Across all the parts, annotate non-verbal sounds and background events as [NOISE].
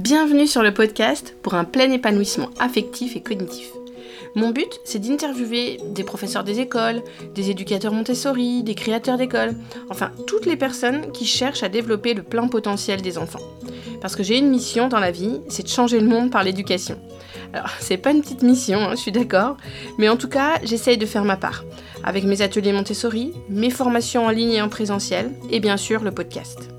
Bienvenue sur le podcast pour un plein épanouissement affectif et cognitif. Mon but, c'est d'interviewer des professeurs des écoles, des éducateurs Montessori, des créateurs d'écoles, enfin toutes les personnes qui cherchent à développer le plein potentiel des enfants. Parce que j'ai une mission dans la vie, c'est de changer le monde par l'éducation. Alors, [LAUGHS] c'est pas une petite mission, hein, je suis d'accord, mais en tout cas, j'essaye de faire ma part, avec mes ateliers Montessori, mes formations en ligne et en présentiel, et bien sûr le podcast.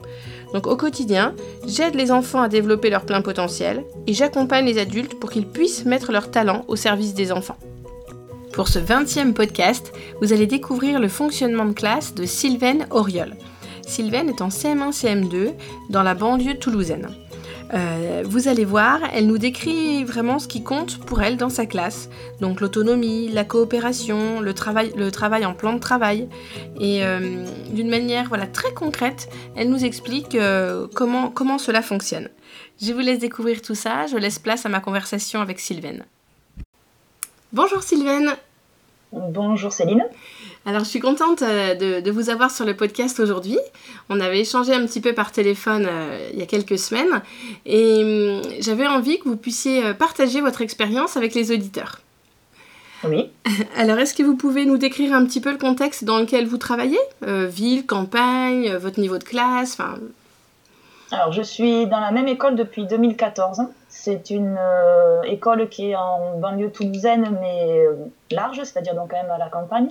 Donc au quotidien, j'aide les enfants à développer leur plein potentiel et j'accompagne les adultes pour qu'ils puissent mettre leur talent au service des enfants. Pour ce 20e podcast, vous allez découvrir le fonctionnement de classe de Sylvaine Auriol. Sylvaine est en CM1-CM2 dans la banlieue toulousaine. Euh, vous allez voir, elle nous décrit vraiment ce qui compte pour elle dans sa classe. Donc l'autonomie, la coopération, le travail, le travail en plan de travail. Et euh, d'une manière voilà, très concrète, elle nous explique euh, comment, comment cela fonctionne. Je vous laisse découvrir tout ça, je laisse place à ma conversation avec Sylvaine. Bonjour Sylvaine Bonjour Céline alors, je suis contente euh, de, vous avoir sur le podcast aujourd'hui. On avait échangé un petit peu par téléphone euh, il y a quelques semaines et hum, j'avais envie que vous puissiez euh, partager votre expérience avec les auditeurs. Oui. [LAUGHS] Alors, est-ce que vous pouvez nous décrire un petit peu le contexte dans lequel vous travaillez? Ville, campagne, votre niveau de classe Alors, je suis dans la même école depuis 2014. C'est une école qui est en banlieue toulousaine, mais large, c'est-à-dire donc quand même à la campagne.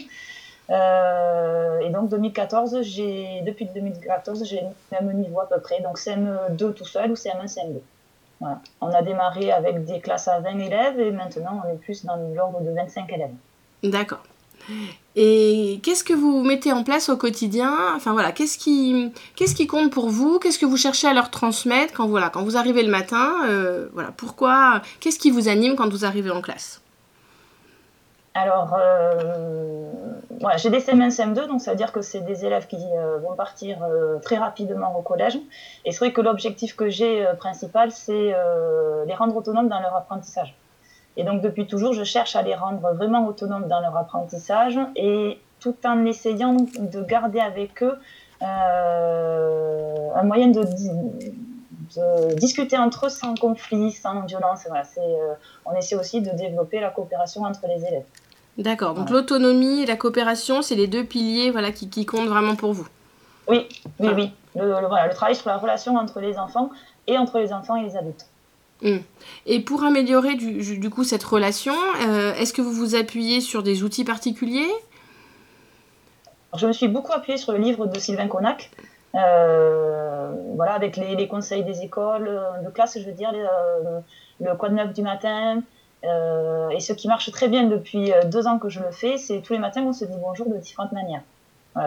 Euh, et donc 2014, j'ai depuis 2014, j'ai le même niveau à peu près, donc CM2 tout seul ou CM1, CM2. Voilà. On a démarré avec des classes à 20 élèves et maintenant on est plus dans l'ordre de 25 élèves. D'accord. Et qu'est-ce que vous mettez en place au quotidien? Enfin voilà, qu'est-ce qui, qu'est-ce qui compte pour vous? Qu'est-ce que vous cherchez à leur transmettre quand voilà, quand vous arrivez le matin? Euh, Voilà, pourquoi? Qu'est-ce qui vous anime quand vous arrivez en classe? Alors, euh, j'ai des CM1, CM2, donc ça veut dire que c'est des élèves qui euh, vont partir euh, très rapidement au collège. Et c'est vrai que l'objectif que j'ai principal, c'est les rendre autonomes dans leur apprentissage. Et donc, depuis toujours, je cherche à les rendre vraiment autonomes dans leur apprentissage et tout en essayant de garder avec eux un moyen de de discuter entre eux sans conflit, sans violence. Voilà, euh, on essaie aussi de développer la coopération entre les élèves. D'accord, donc l'autonomie et la coopération, c'est les deux piliers voilà, qui, qui, comptent vraiment pour vous. Oui, oui, oui. Le, voilà, le, travail sur la relation entre les enfants et entre les enfants et les adultes. Hmm. Et pour améliorer du, du coup cette relation, euh, est-ce que vous vous appuyez sur des outils particuliers? Je me suis beaucoup appuyée sur le livre de Sylvain Connac, voilà, avec les, conseils des écoles euh, de classe, je veux dire, euh, le code neuf du matin. et ce qui marche très bien depuis deux ans que je le fais, c'est tous les matins on se dit bonjour de différentes manières.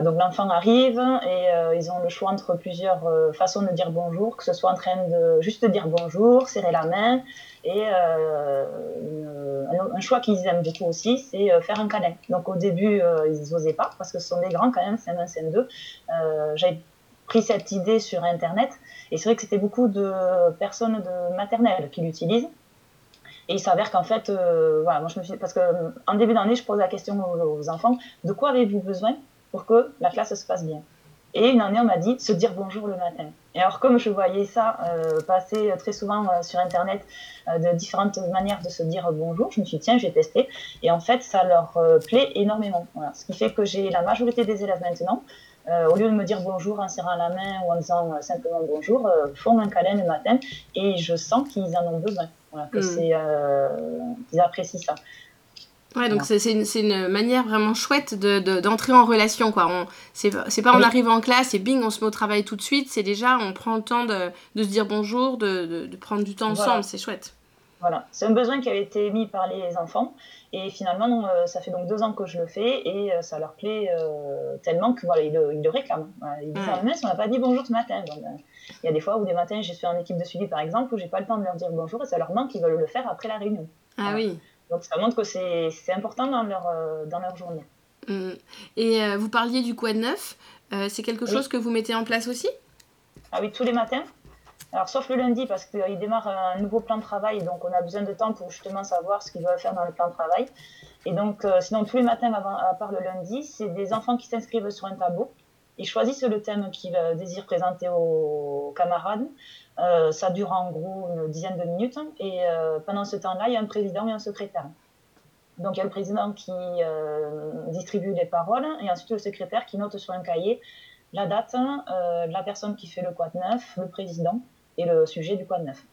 donc l'enfant arrive et ils ont le choix entre plusieurs façons de dire bonjour, que ce soit en train de juste dire bonjour, serrer la main, et un, choix qu'ils aiment beaucoup aussi, c'est faire un câlin. Donc au début, ils n'osaient pas parce que ce sont des grands quand même, CM1, CM2. J'avais pris cette idée sur Internet. Et c'est vrai que c'était beaucoup de personnes de maternelle qui l'utilisent. Et il s'avère qu'en fait, euh, voilà, moi je me suis, parce que euh, en début d'année, je pose la question aux, enfants de quoi avez-vous besoin pour que la classe se passe bien? Et une année, on m'a dit se dire bonjour le matin. Et alors, comme je voyais ça euh, passer très souvent sur Internet, de différentes manières de se dire bonjour, je me suis dit tiens, j'ai testé. Et en fait, ça leur plaît énormément. Voilà. Ce qui fait que j'ai la majorité des élèves maintenant euh, au lieu de me dire bonjour en serrant la main ou en disant euh, simplement bonjour, euh, font un câlin le matin et je sens qu'ils en ont besoin, voilà, que hmm. qu'ils apprécient ça. Ouais, donc c'est une, une, manière vraiment chouette d'entrer de, en relation, quoi. C'est pas on arrive en classe et bing, on se met au travail tout de suite, c'est déjà, on prend le temps de, de se dire bonjour, de, prendre du temps ensemble, c'est chouette. Voilà, c'est un besoin qui avait été mis par les enfants et finalement, euh, ça fait donc deux ans que je le fais et euh, ça leur plaît euh, tellement que voilà, ils, le, réclament. Ils disent ah, on n'a pas dit bonjour ce matin. Il y a des fois où des matins, je suis en équipe de suivi par exemple, où j'ai pas le temps de leur dire bonjour et ça leur manque, ils veulent le faire après la réunion. Ah oui. Donc ça montre que c'est important dans leur, dans leur journée. Mmh. Et vous parliez du quad neuf, c'est quelque chose que vous mettez en place aussi? Ah oui, tous les matins. Alors, sauf le lundi, parce qu'il démarre un nouveau plan de travail, donc on a besoin de temps pour justement savoir ce qu'il doit faire dans le plan de travail. Et donc, euh, sinon, tous les matins, à part le lundi, c'est des enfants qui s'inscrivent sur un tableau. Ils choisissent le thème qu'ils désirent présenter aux camarades. ça dure en gros une dizaine de minutes. Et pendant ce temps-là, il y a un président et un secrétaire. Donc il y a le président qui distribue les paroles et ensuite le secrétaire qui note sur un cahier la date, la personne qui fait le quad neuf, le président et le sujet du quad neuf.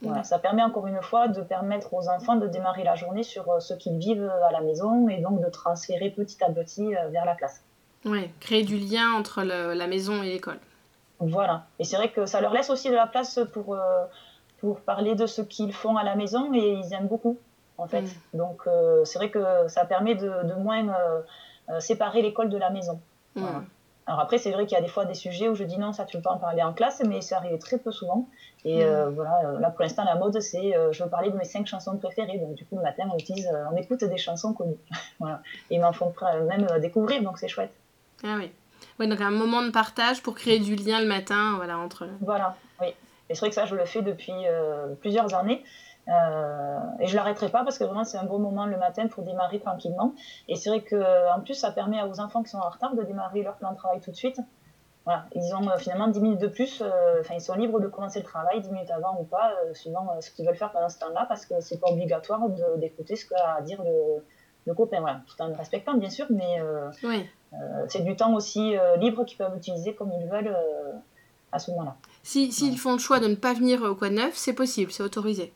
Voilà, ça permet encore une fois de permettre aux enfants de démarrer la journée sur euh, ce qu'ils vivent à la maison et donc de transférer petit à petit euh, vers la classe. Oui, créer du lien entre la maison et l'école. Voilà, et c'est vrai que ça leur laisse aussi de la place pour, euh, pour parler de ce qu'ils font à la maison et ils aiment beaucoup en fait. Mm. Donc c'est vrai que ça permet de, de moins séparer l'école de la maison. Mm. Voilà. Alors après, c'est vrai qu'il y a des fois des sujets où je dis non, ça tu peux pas en parler en classe, mais ça arrive très peu souvent. Et euh, mm. voilà, euh, là pour l'instant, la mode, c'est euh, je veux parler de mes cinq chansons préférées. Donc du coup, le matin, on utilise, on écoute des chansons connues. [LAUGHS] voilà. Et ils m'en font même découvrir, donc c'est chouette. Ah oui. Oui, donc un moment de partage pour créer du lien le matin, voilà, entre. Voilà, oui. Et c'est vrai que ça, je le fais depuis plusieurs années. Euh, et je l'arrêterai pas parce que vraiment c'est un bon moment le matin pour démarrer tranquillement. Et c'est vrai que en plus ça permet aux enfants qui sont en retard de démarrer leur plan de travail tout de suite. Voilà, ils ont euh, finalement 10 minutes de plus. Euh, enfin, ils sont libres de commencer le travail 10 minutes avant ou pas, suivant ce qu'ils veulent faire pendant ce temps-là, parce que c'est pas obligatoire d'écouter ce qu'a à dire le, le, copain. Voilà, tout en respectant bien sûr, mais oui. c'est du temps aussi libre qu'ils peuvent utiliser comme ils veulent à ce moment-là. S'ils si, font le choix de ne pas venir au coin neuf, c'est possible, c'est autorisé.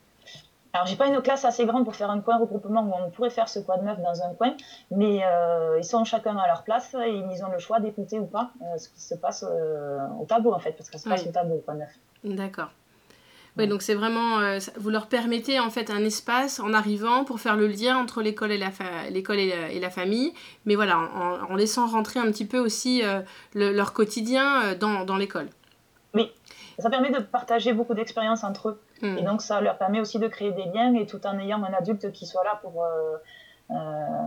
Alors, j'ai pas une classe assez grande pour faire un coin regroupement où on pourrait faire ce quad neuf dans un coin, mais euh, ils sont chacun à leur place et ils ont le choix d'écouter ou pas euh, ce qui se passe euh, au tableau en fait, parce que ça se passe au tableau le quad neuf. D'accord. Oui, donc c'est vraiment, vous leur permettez en fait un espace en arrivant pour faire le lien entre l'école et la, l'école et, la famille, mais voilà, en, laissant rentrer un petit peu aussi leur quotidien dans, dans l'école. Oui, ça permet de partager beaucoup d'expériences entre eux. Hmm. Et donc, ça leur permet aussi de créer des liens, et tout en ayant un adulte qui soit là pour. Euh, euh,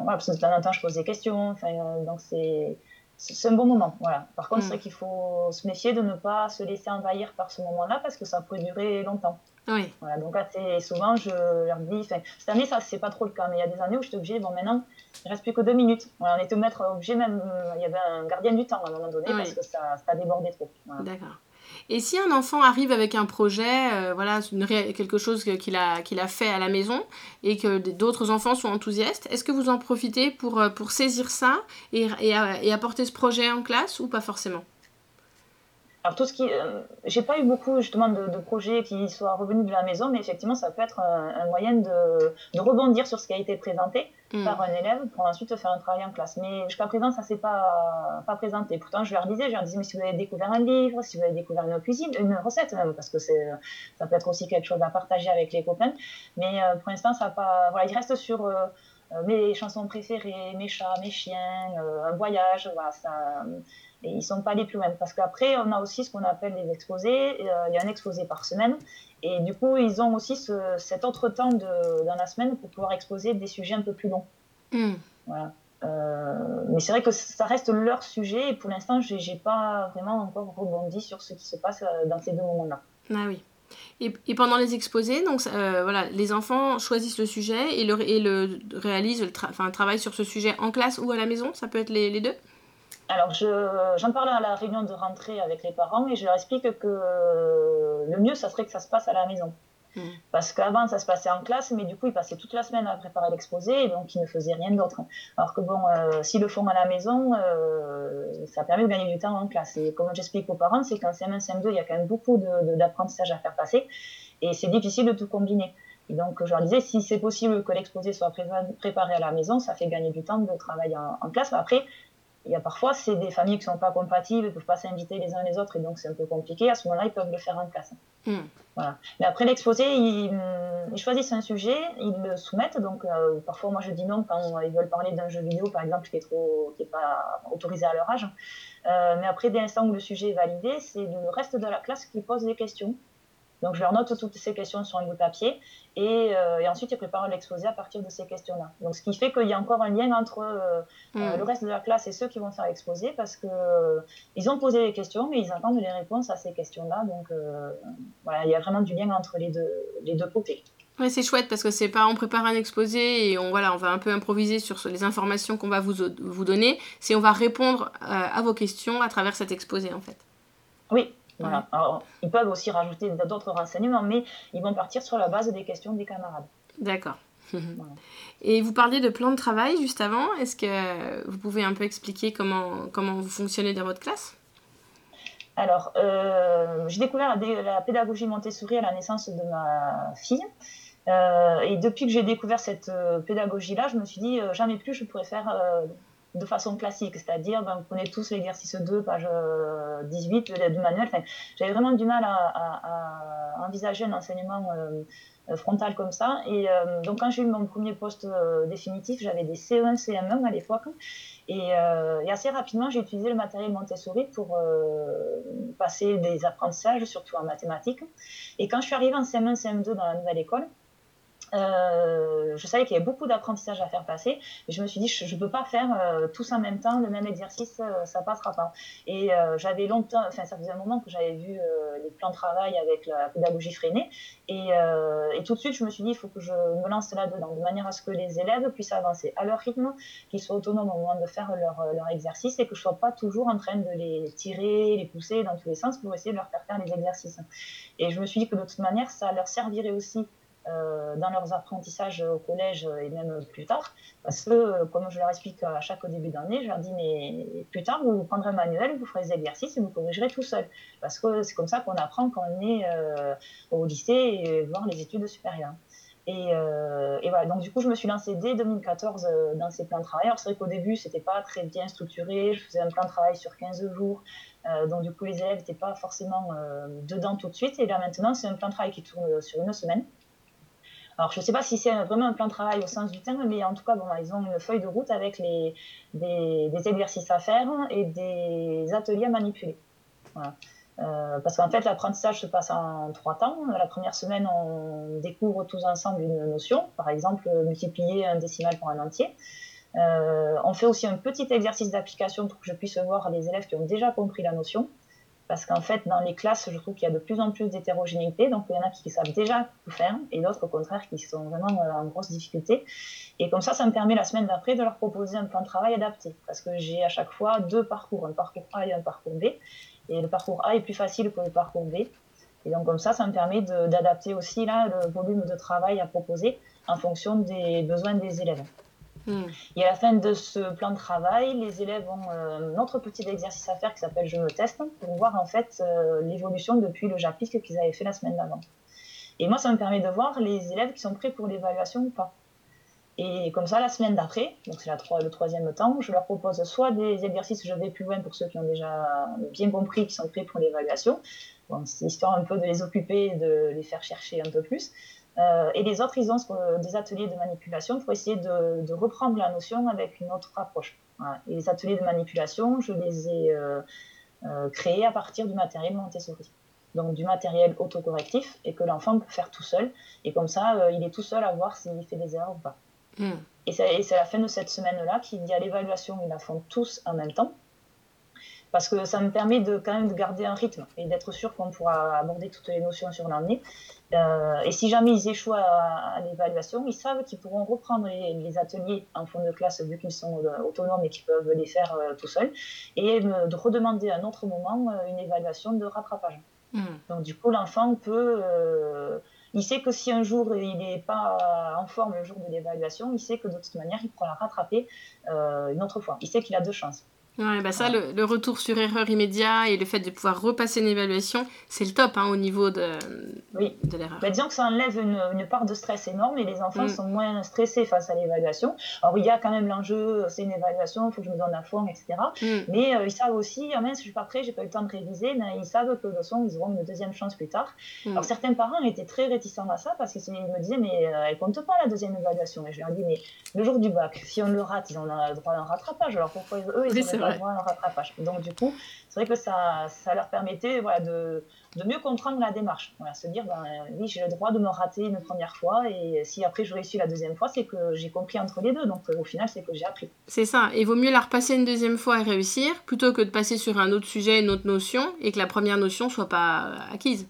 voilà, parce que de temps en temps, je pose des questions. Euh, donc, c'est. C'est un bon moment, voilà. Par contre, c'est hmm. vrai qu'il faut se méfier de ne pas se laisser envahir par ce moment-là parce que ça peut durer longtemps. Oui. Voilà, donc assez souvent, je leur dis, cette année, ça, c'est pas trop le cas, mais il y a des années où j'étais obligée, bon, maintenant, il reste plus que deux minutes. Voilà, on était au maître obligé, même, il y avait un gardien du temps à un moment donné parce que ça, ça débordait trop. D'accord. Et si un enfant arrive avec un projet, euh, voilà, quelque chose qu'il a, fait à la maison et que d'autres enfants sont enthousiastes, est-ce que vous en profitez pour, euh, saisir ça et, apporter ce projet en classe ou pas forcément? Alors tout ce qui, euh, j'ai pas eu beaucoup justement de, projets qui soient revenus de la maison, mais effectivement ça peut être un, moyen de, de, rebondir sur ce qui a été présenté hmm. par un élève pour ensuite faire un travail en classe. Mais jusqu'à présent ça s'est pas pas présenté. Pourtant je leur disais, je leur disais mais si vous avez découvert un livre, si vous avez découvert une cuisine, une recette même, parce que c'est ça peut être aussi quelque chose à partager avec les copains. Mais euh, pour l'instant ça pas, voilà, il reste sur euh, mes chansons préférées, mes chats, mes chiens, un voyage, voilà ça et ils sont pas allés plus loin. Parce qu'après, on a aussi ce qu'on appelle les exposés. Euh, il y a un exposé par semaine. Et du coup, ils ont aussi cet autre temps de, dans la semaine pour pouvoir exposer des sujets un peu plus longs. Hmm. Voilà. Euh, mais c'est vrai que ça reste leur sujet et pour l'instant, je n'ai pas vraiment encore rebondi sur ce qui se passe euh, dans ces deux moments-là. Ah oui. Et, pendant les exposés, donc voilà, les enfants choisissent le sujet et le, et le réalisent, le travaillent sur ce sujet en classe ou à la maison. Ça peut être les, les deux? Alors, j'en parle à la réunion de rentrée avec les parents et je leur explique que le mieux, ça serait que ça se passe à la maison. Hmm. Parce qu'avant, ça se passait en classe, mais du coup, ils passaient toute la semaine à préparer l'exposé, donc ils ne faisaient rien d'autre. Alors que bon, euh, s'ils le font à la maison, euh, ça permet de gagner du temps en classe. Et comme j'explique aux parents, c'est qu'en CM1, CM2, il y a quand même beaucoup d'apprentissage à faire passer, et c'est difficile de tout combiner. Et donc, je leur disais, si c'est possible que l'exposé soit préparé à la maison, ça fait gagner du temps de travailler en, en classe. Après, il y a parfois, c'est des familles qui ne sont pas compatibles, ne peuvent pas s'inviter les uns les autres, et donc c'est un peu compliqué. À ce moment-là, ils peuvent le faire en classe. Hmm. Voilà. Mais après l'exposé, ils, choisissent un sujet, ils le soumettent. Donc, euh, parfois, moi, je dis non quand ils veulent parler d'un jeu vidéo, par exemple, qui est trop, qui est pas autorisé à leur âge. Euh, mais après, dès l'instant où le sujet est validé, c'est le reste de la classe qui pose des questions. Donc je leur note toutes ces questions sur un bout de papier et, euh, et ensuite ils préparent l'exposé à partir de ces questions-là. Donc ce qui fait qu'il y a encore un lien entre euh, euh, hmm. le reste de la classe et ceux qui vont faire l'exposé parce que ils ont posé les questions mais ils attendent les réponses à ces questions-là. Donc voilà, il y a vraiment du lien entre les deux, les deux côtés. Ouais, c'est chouette parce que c'est pas on prépare un exposé et on voilà, on va un peu improviser sur les informations qu'on va vous, vous donner, c'est on va répondre à vos questions à travers cet exposé en fait. Oui, Voilà. Alors, ils peuvent aussi rajouter d'autres renseignements, mais ils vont partir sur la base des questions des camarades. D'accord. [LAUGHS] Et vous parliez de plan de travail juste avant. Est-ce que vous pouvez un peu expliquer comment, comment vous fonctionnez dans votre classe? Alors, euh, j'ai découvert la, pédagogie Montessori à la naissance de ma fille. Euh, et depuis que j'ai découvert cette euh, pédagogie-là, je me suis dit, jamais plus je pourrais faire de façon classique, c'est-à-dire, ben, vous connaissez tous l'exercice 2, page 18 du manuel. J'avais vraiment du mal à, envisager un enseignement euh, frontale comme ça. Et euh, donc, quand j'ai eu mon premier poste euh, définitif, j'avais des CE1, CM1 à l'époque. Et, assez rapidement, j'ai utilisé le matériel Montessori pour passer des apprentissages, surtout en mathématiques. Et quand je suis arrivée en CM1, CM2 dans la nouvelle école, euh, je savais qu'il y avait beaucoup d'apprentissage à faire passer, mais je me suis dit, je ne peux pas faire euh, tous en même temps le même exercice, euh, ça passera pas. Et j'avais longtemps, enfin, ça faisait un moment que j'avais vu les plans de travail avec la pédagogie freinée, et, tout de suite, je me suis dit, il faut que je me lance là-dedans, de manière à ce que les élèves puissent avancer à leur rythme, qu'ils soient autonomes au moment de faire leur, leur exercice, et que je sois pas toujours en train de les tirer, les pousser dans tous les sens pour essayer de leur faire faire les exercices. Et je me suis dit que de toute manière, ça leur servirait aussi euh, dans leurs apprentissages au collège et même plus tard. Parce que, comme je leur explique à chaque début d'année, je leur dis, mais plus tard, vous prendrez un manuel, vous ferez des exercices et vous corrigerez tout seul. Parce que c'est comme ça qu'on apprend quand on est euh, au lycée et voir les études supérieures. Et, euh, et, voilà, donc du coup, je me suis lancée dès 2014 dans ces plans de travail. Alors, c'est vrai qu'au début, c'était pas très bien structuré. Je faisais un plan de travail sur 15 jours. donc, du coup, les élèves n'étaient pas forcément dedans tout de suite. Et là, maintenant, c'est un plan de travail qui tourne sur une semaine. Alors, je ne sais pas si c'est vraiment un plan de travail au sens du terme, mais en tout cas, bon, ils ont une feuille de route avec des, exercices à faire et des ateliers à manipuler. Euh, parce qu'en fait, l'apprentissage se passe en trois temps. La première semaine, on découvre tous ensemble une notion, par exemple multiplier un décimal par un entier. Euh, on fait aussi un petit exercice d'application pour que je puisse voir les élèves qui ont déjà compris la notion parce qu'en fait, dans les classes, je trouve qu'il y a de plus en plus d'hétérogénéité. Donc, il y en a qui savent déjà tout faire et d'autres, au contraire, qui sont vraiment en grosse difficulté. Et comme ça, ça me permet la semaine d'après de leur proposer un plan de travail adapté. Parce que j'ai à chaque fois deux parcours, un parcours A et un parcours B. Et le parcours A est plus facile que le parcours B. Et donc, comme ça, ça me permet d'adapter aussi là, le volume de travail à proposer en fonction des besoins des élèves. Et à la fin de ce plan de travail, les élèves ont euh, un autre petit exercice à faire qui s'appelle Je me teste pour voir en fait euh, l'évolution depuis le chapitre qu'ils avaient fait la semaine d'avant. Et moi, ça me permet de voir les élèves qui sont prêts pour l'évaluation ou pas. Et comme ça, la semaine d'après, donc c'est le troisième temps, je leur propose soit des exercices, je vais plus loin pour ceux qui ont déjà bien compris, qui sont prêts pour l'évaluation. C'est histoire un peu de les occuper, de les faire chercher un peu plus. Euh, et les autres, ils ont des ateliers de manipulation pour essayer de, reprendre la notion avec une autre approche. Et les ateliers de manipulation, je les ai euh, euh, créés à partir du matériel Montessori. Donc du matériel autocorrectif et que l'enfant peut faire tout seul. Et comme ça, il est tout seul à voir s'il fait des erreurs ou pas. Hmm. Et c'est à la fin de cette semaine-là qu'il y a l'évaluation, ils la font tous en même temps parce que ça me permet de quand même de garder un rythme et d'être sûr qu'on pourra aborder toutes les notions sur l'année. Euh, et si jamais ils échouent à, l'évaluation, ils savent qu'ils pourront reprendre les, ateliers en fond de classe vu qu'ils sont euh, autonomes et qu'ils peuvent les faire euh, tout seuls et de redemander à un autre moment une évaluation de rattrapage. Hmm. Donc du coup, l'enfant peut... il sait que si un jour il n'est pas en forme le jour de l'évaluation, il sait que de toute manière, il pourra la rattraper une autre fois. Il sait qu'il a deux chances. Ouais, bah ça, le, retour sur erreur immédiat et le fait de pouvoir repasser une évaluation, c'est le top hein, au niveau de, oui. de l'erreur. Bah, disons que ça enlève une, une, part de stress énorme et les enfants mm. sont moins stressés face à l'évaluation. Alors, il y a quand même l'enjeu, c'est une évaluation, il faut que je me donne à fond, etc. Mm. Mais euh, ils savent aussi, ah mince, je suis pas prêt, j'ai pas eu le temps de réviser, mais ils savent que de toute façon, ils auront une deuxième chance plus tard. Mm. Alors, certains parents étaient très réticents à ça parce qu'ils me disaient, mais euh, elle compte pas la deuxième évaluation. Et je leur dis, mais le jour du bac, si on le rate, ils ont le droit à un rattrapage. Alors, pourquoi eux, ils rattrapage. Donc du coup, c'est vrai que ça, ça leur permettait voilà, de, de, mieux comprendre la démarche. Voilà, se dire, ben, oui, j'ai le droit de me rater une première fois, et si après je réussis la deuxième fois, c'est que j'ai compris entre les deux. Donc au final, c'est que j'ai appris. C'est ça. Il vaut mieux la repasser une deuxième fois et réussir, plutôt que de passer sur un autre sujet, une autre notion, et que la première notion soit pas acquise.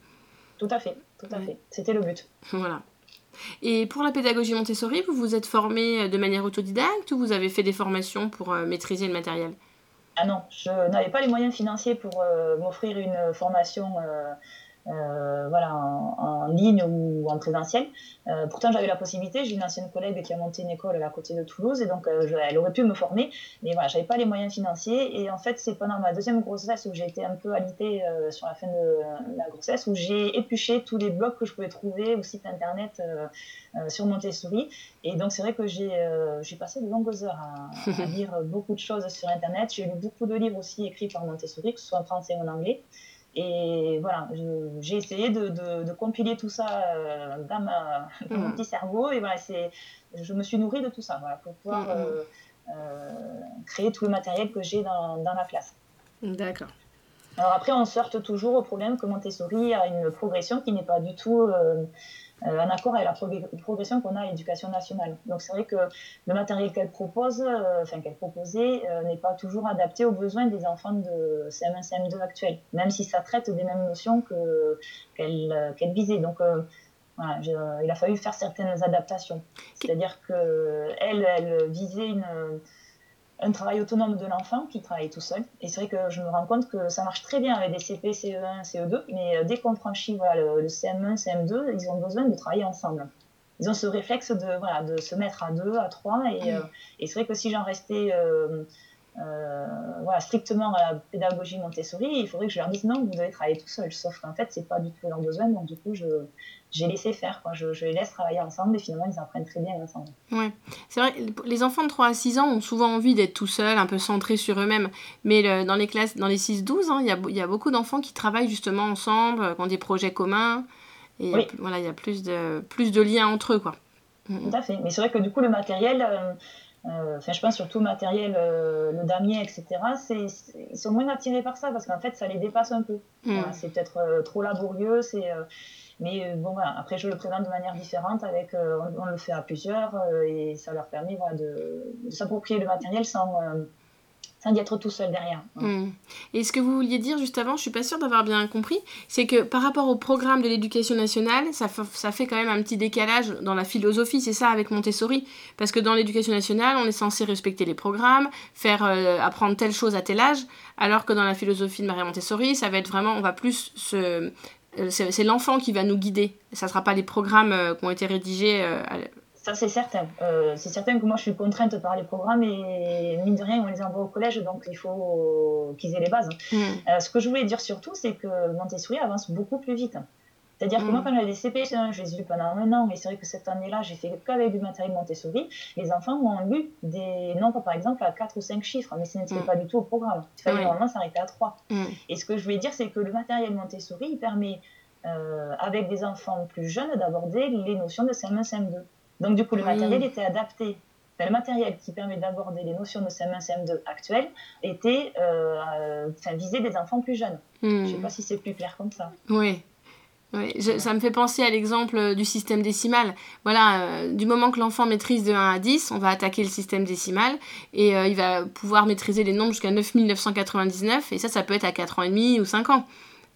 Tout à fait, tout à fait. C'était le but. [LAUGHS] Voilà. Et pour la pédagogie Montessori, vous vous êtes formé de manière autodidacte ou vous avez fait des formations pour euh, maîtriser le matériel? Ah non, je n'avais pas les moyens financiers pour m'offrir une formation euh, voilà, en, ligne ou en présentiel. Euh, pourtant, j'avais la possibilité. J'ai une ancienne collègue qui a monté une école à côté de Toulouse et donc euh, elle aurait pu me former, mais voilà, j'avais pas les moyens financiers. Et en fait, c'est pendant ma deuxième grossesse où j'ai été un peu alitée sur la fin de la grossesse où j'ai épluché tous les blogs que je pouvais trouver au site internet sur Montessori. Et donc, c'est vrai que j'ai j'ai passé de longues heures à, à, [LAUGHS] lire beaucoup de choses sur internet. J'ai lu beaucoup de livres aussi écrits par Montessori, que ce soit en français ou en anglais. Et voilà, j'ai essayé de, de, compiler tout ça euh, dans, ma, [LAUGHS] mon mm. petit cerveau. Et voilà, je me suis nourrie de tout ça voilà, pour pouvoir mm, mm. Euh, euh, créer tout le matériel que j'ai dans, dans la classe. D'accord. Alors après, on sort toujours au problème que Montessori a une progression qui n'est pas du tout euh, en accord avec la progression qu'on a à l'éducation nationale. Donc c'est vrai que le matériel qu'elle propose, euh, enfin qu'elle proposait, euh, n'est pas toujours adapté aux besoins des enfants de CM1, CM2 actuels, même si ça traite des mêmes notions que qu'elle visait. Donc voilà, il a fallu faire certaines adaptations. C'est-à-dire que elle, elle visait une un travail autonome de l'enfant qui travaille tout seul. Et c'est vrai que je me rends compte que ça marche très bien avec des CP, CE1, CE2, mais euh, dès qu'on franchit voilà, le, CM1, CM2, ils ont besoin de travailler ensemble. Ils ont ce réflexe de, voilà, de se mettre à deux, à trois. Et, euh, et c'est vrai que si j'en restais euh, euh, voilà, strictement à la pédagogie Montessori, il faudrait que je leur dise non, vous devez travailler tout seul. Sauf qu'en fait, c'est pas du tout leur besoin, donc du coup, je, j'ai laissé faire. Quoi. Je, je, les laisse travailler ensemble et finalement, ils apprennent très bien ensemble. Ouais, c'est vrai, les enfants de 3 à 6 ans ont souvent envie d'être tout seuls, un peu centrés sur eux-mêmes. Mais dans les classes, dans les 6-12, hein, il y, a, y a beaucoup d'enfants qui travaillent justement ensemble, qui ont des projets communs. Et voilà, il y a plus de, plus de liens entre eux. Quoi. Tout à fait. Mais c'est vrai que du coup, le matériel. Euh, euh, enfin, je pense surtout matériel, euh, le damier, etc. C'est, ils sont moins attirés par ça parce qu'en fait, ça les dépasse un peu. Hmm. c'est peut-être euh, trop laborieux. C'est, mais bon, voilà. Après, je le présente de manière différente. Avec, on, le fait à plusieurs et ça leur permet de, de, s'approprier le matériel sans d'y être tout seul derrière. Hmm. Et ce que vous vouliez dire juste avant, je suis pas sûre d'avoir bien compris, c'est que par rapport au programme de l'éducation nationale, ça, ça fait quand même un petit décalage dans la philosophie, c'est ça avec Montessori, parce que dans l'éducation nationale, on est censé respecter les programmes, faire euh, apprendre telle chose à tel âge, alors que dans la philosophie de Maria Montessori, ça va être vraiment, on va plus euh, c'est l'enfant qui va nous guider. Ça ne sera pas les programmes euh, qui ont été rédigés ça, c'est certain. Euh, c'est certain que moi, je suis contrainte par les programmes et mine de rien, on les envoie au collège, donc il faut qu'ils aient les bases. Mm. Euh, ce que je voulais dire surtout, c'est que Montessori avance beaucoup plus vite. C'est-à-dire que moi, mm. quand j'avais des CP, je les ai pendant un an, et c'est vrai que cette année-là, j'ai fait qu'avec du matériel Montessori. Les enfants ont lu des nombres, par exemple, à 4 ou 5 chiffres, mais ce n'était mm. pas du tout au programme. Il fallait normalement s'arrêter à 3. Et ce que je voulais dire, c'est que le matériel Montessori, il permet, euh, avec des enfants plus jeunes, d'aborder les notions de CM1, CM2. Donc, du coup, le matériel était adapté. le matériel qui permet d'aborder les notions de CM1, CM2 actuelles était euh, visé des enfants plus jeunes. Je ne sais hmm. pas si c'est plus clair comme ça. Oui. Oui, ça me fait penser à l'exemple du système décimal. Voilà, euh, du moment que l'enfant maîtrise de 1 à 10, on va attaquer le système décimal et euh, il va pouvoir maîtriser les nombres jusqu'à 9999 et ça, ça peut être à 4 ans et demi ou 5 ans.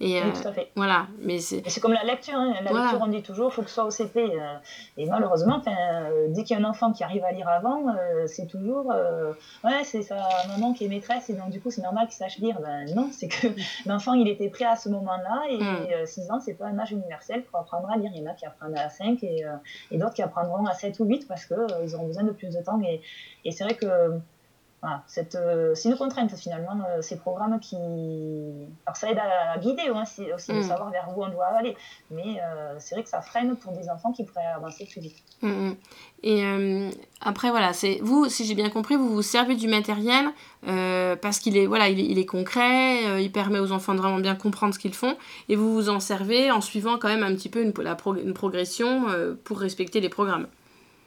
Et, oui, tout à fait. Voilà, mais c'est... comme la lecture, hein. la lecture on dit toujours, il faut que ce soit au CP. Euh, et malheureusement, euh, dès qu'il y a un enfant qui arrive à lire avant, euh, c'est toujours, ouais, c'est sa maman qui est maîtresse et donc du coup c'est normal qu'il sache lire. Ben non, c'est que [LAUGHS] l'enfant il était prêt à ce moment-là et 6 hmm. ans c'est pas un âge universel pour apprendre à lire. Il y en a qui apprennent à 5 et, et d'autres qui apprendront à 7 ou 8 parce qu'ils auront besoin de plus de temps. Et, et c'est vrai que voilà, euh, c'est une contrainte finalement, euh, ces programmes qui. Alors ça aide à guider aussi, aussi de mm. savoir vers où on doit aller, mais euh, c'est vrai que ça freine pour des enfants qui pourraient avancer plus vite. Mm, mm. Et après, voilà, c'est vous, si j'ai bien compris, vous vous servez du matériel parce qu'il est, voilà, il est, concret, il permet aux enfants de vraiment bien comprendre ce qu'ils font, et vous vous en servez en suivant quand même un petit peu une, la une progression pour respecter les programmes.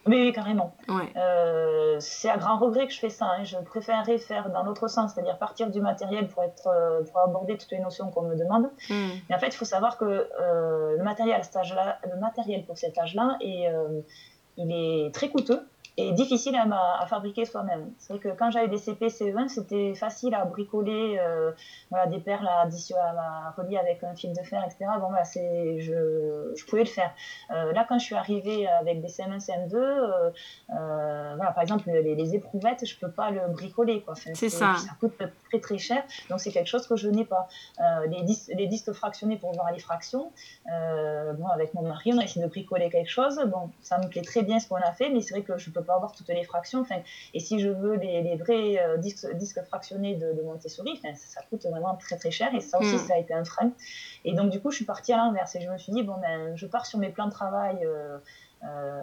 Oui, carrément. Euh, c'est à grand regret que je fais ça. Hein. Je préférerais faire dans l'autre sens, c'est-à-dire partir du matériel pour, être, euh, pour aborder toutes les notions qu'on me demande. Hmm. Mais en fait, il faut savoir que euh, le, matériel à cet âge-là, le matériel pour cet âge-là, il est très coûteux. Et difficile à, fabriquer soi-même. C'est vrai que quand j'avais des CP, CE1, c'était facile à bricoler, euh, voilà, des perles à, à, relier avec un fil de fer, etc. Bon, voilà, c'est, je, je, pouvais le faire. Euh, là, quand je suis arrivée avec des CM1, CM2, euh, voilà, par exemple, les, les, éprouvettes, je peux pas le bricoler. Quoi. c'est ça. Ça coûte très très cher, donc c'est quelque chose que je n'ai pas. les, dis, les disques fractionnés pour voir les fractions, bon, avec mon mari, on a essayé de bricoler quelque chose. Bon, ça me plaît très bien ce qu'on a fait, mais c'est vrai que je peux pas avoir toutes les fractions. Enfin, et si je veux les, vrais euh, disques, disques, fractionnés de, de Montessori, enfin, ça, coûte vraiment très très cher. Et ça aussi, hmm. ça a été un frein. Et donc, du coup, je suis partie à l'inverse. Et je me suis dit, bon, ben, je pars sur mes plans de travail. Euh, euh,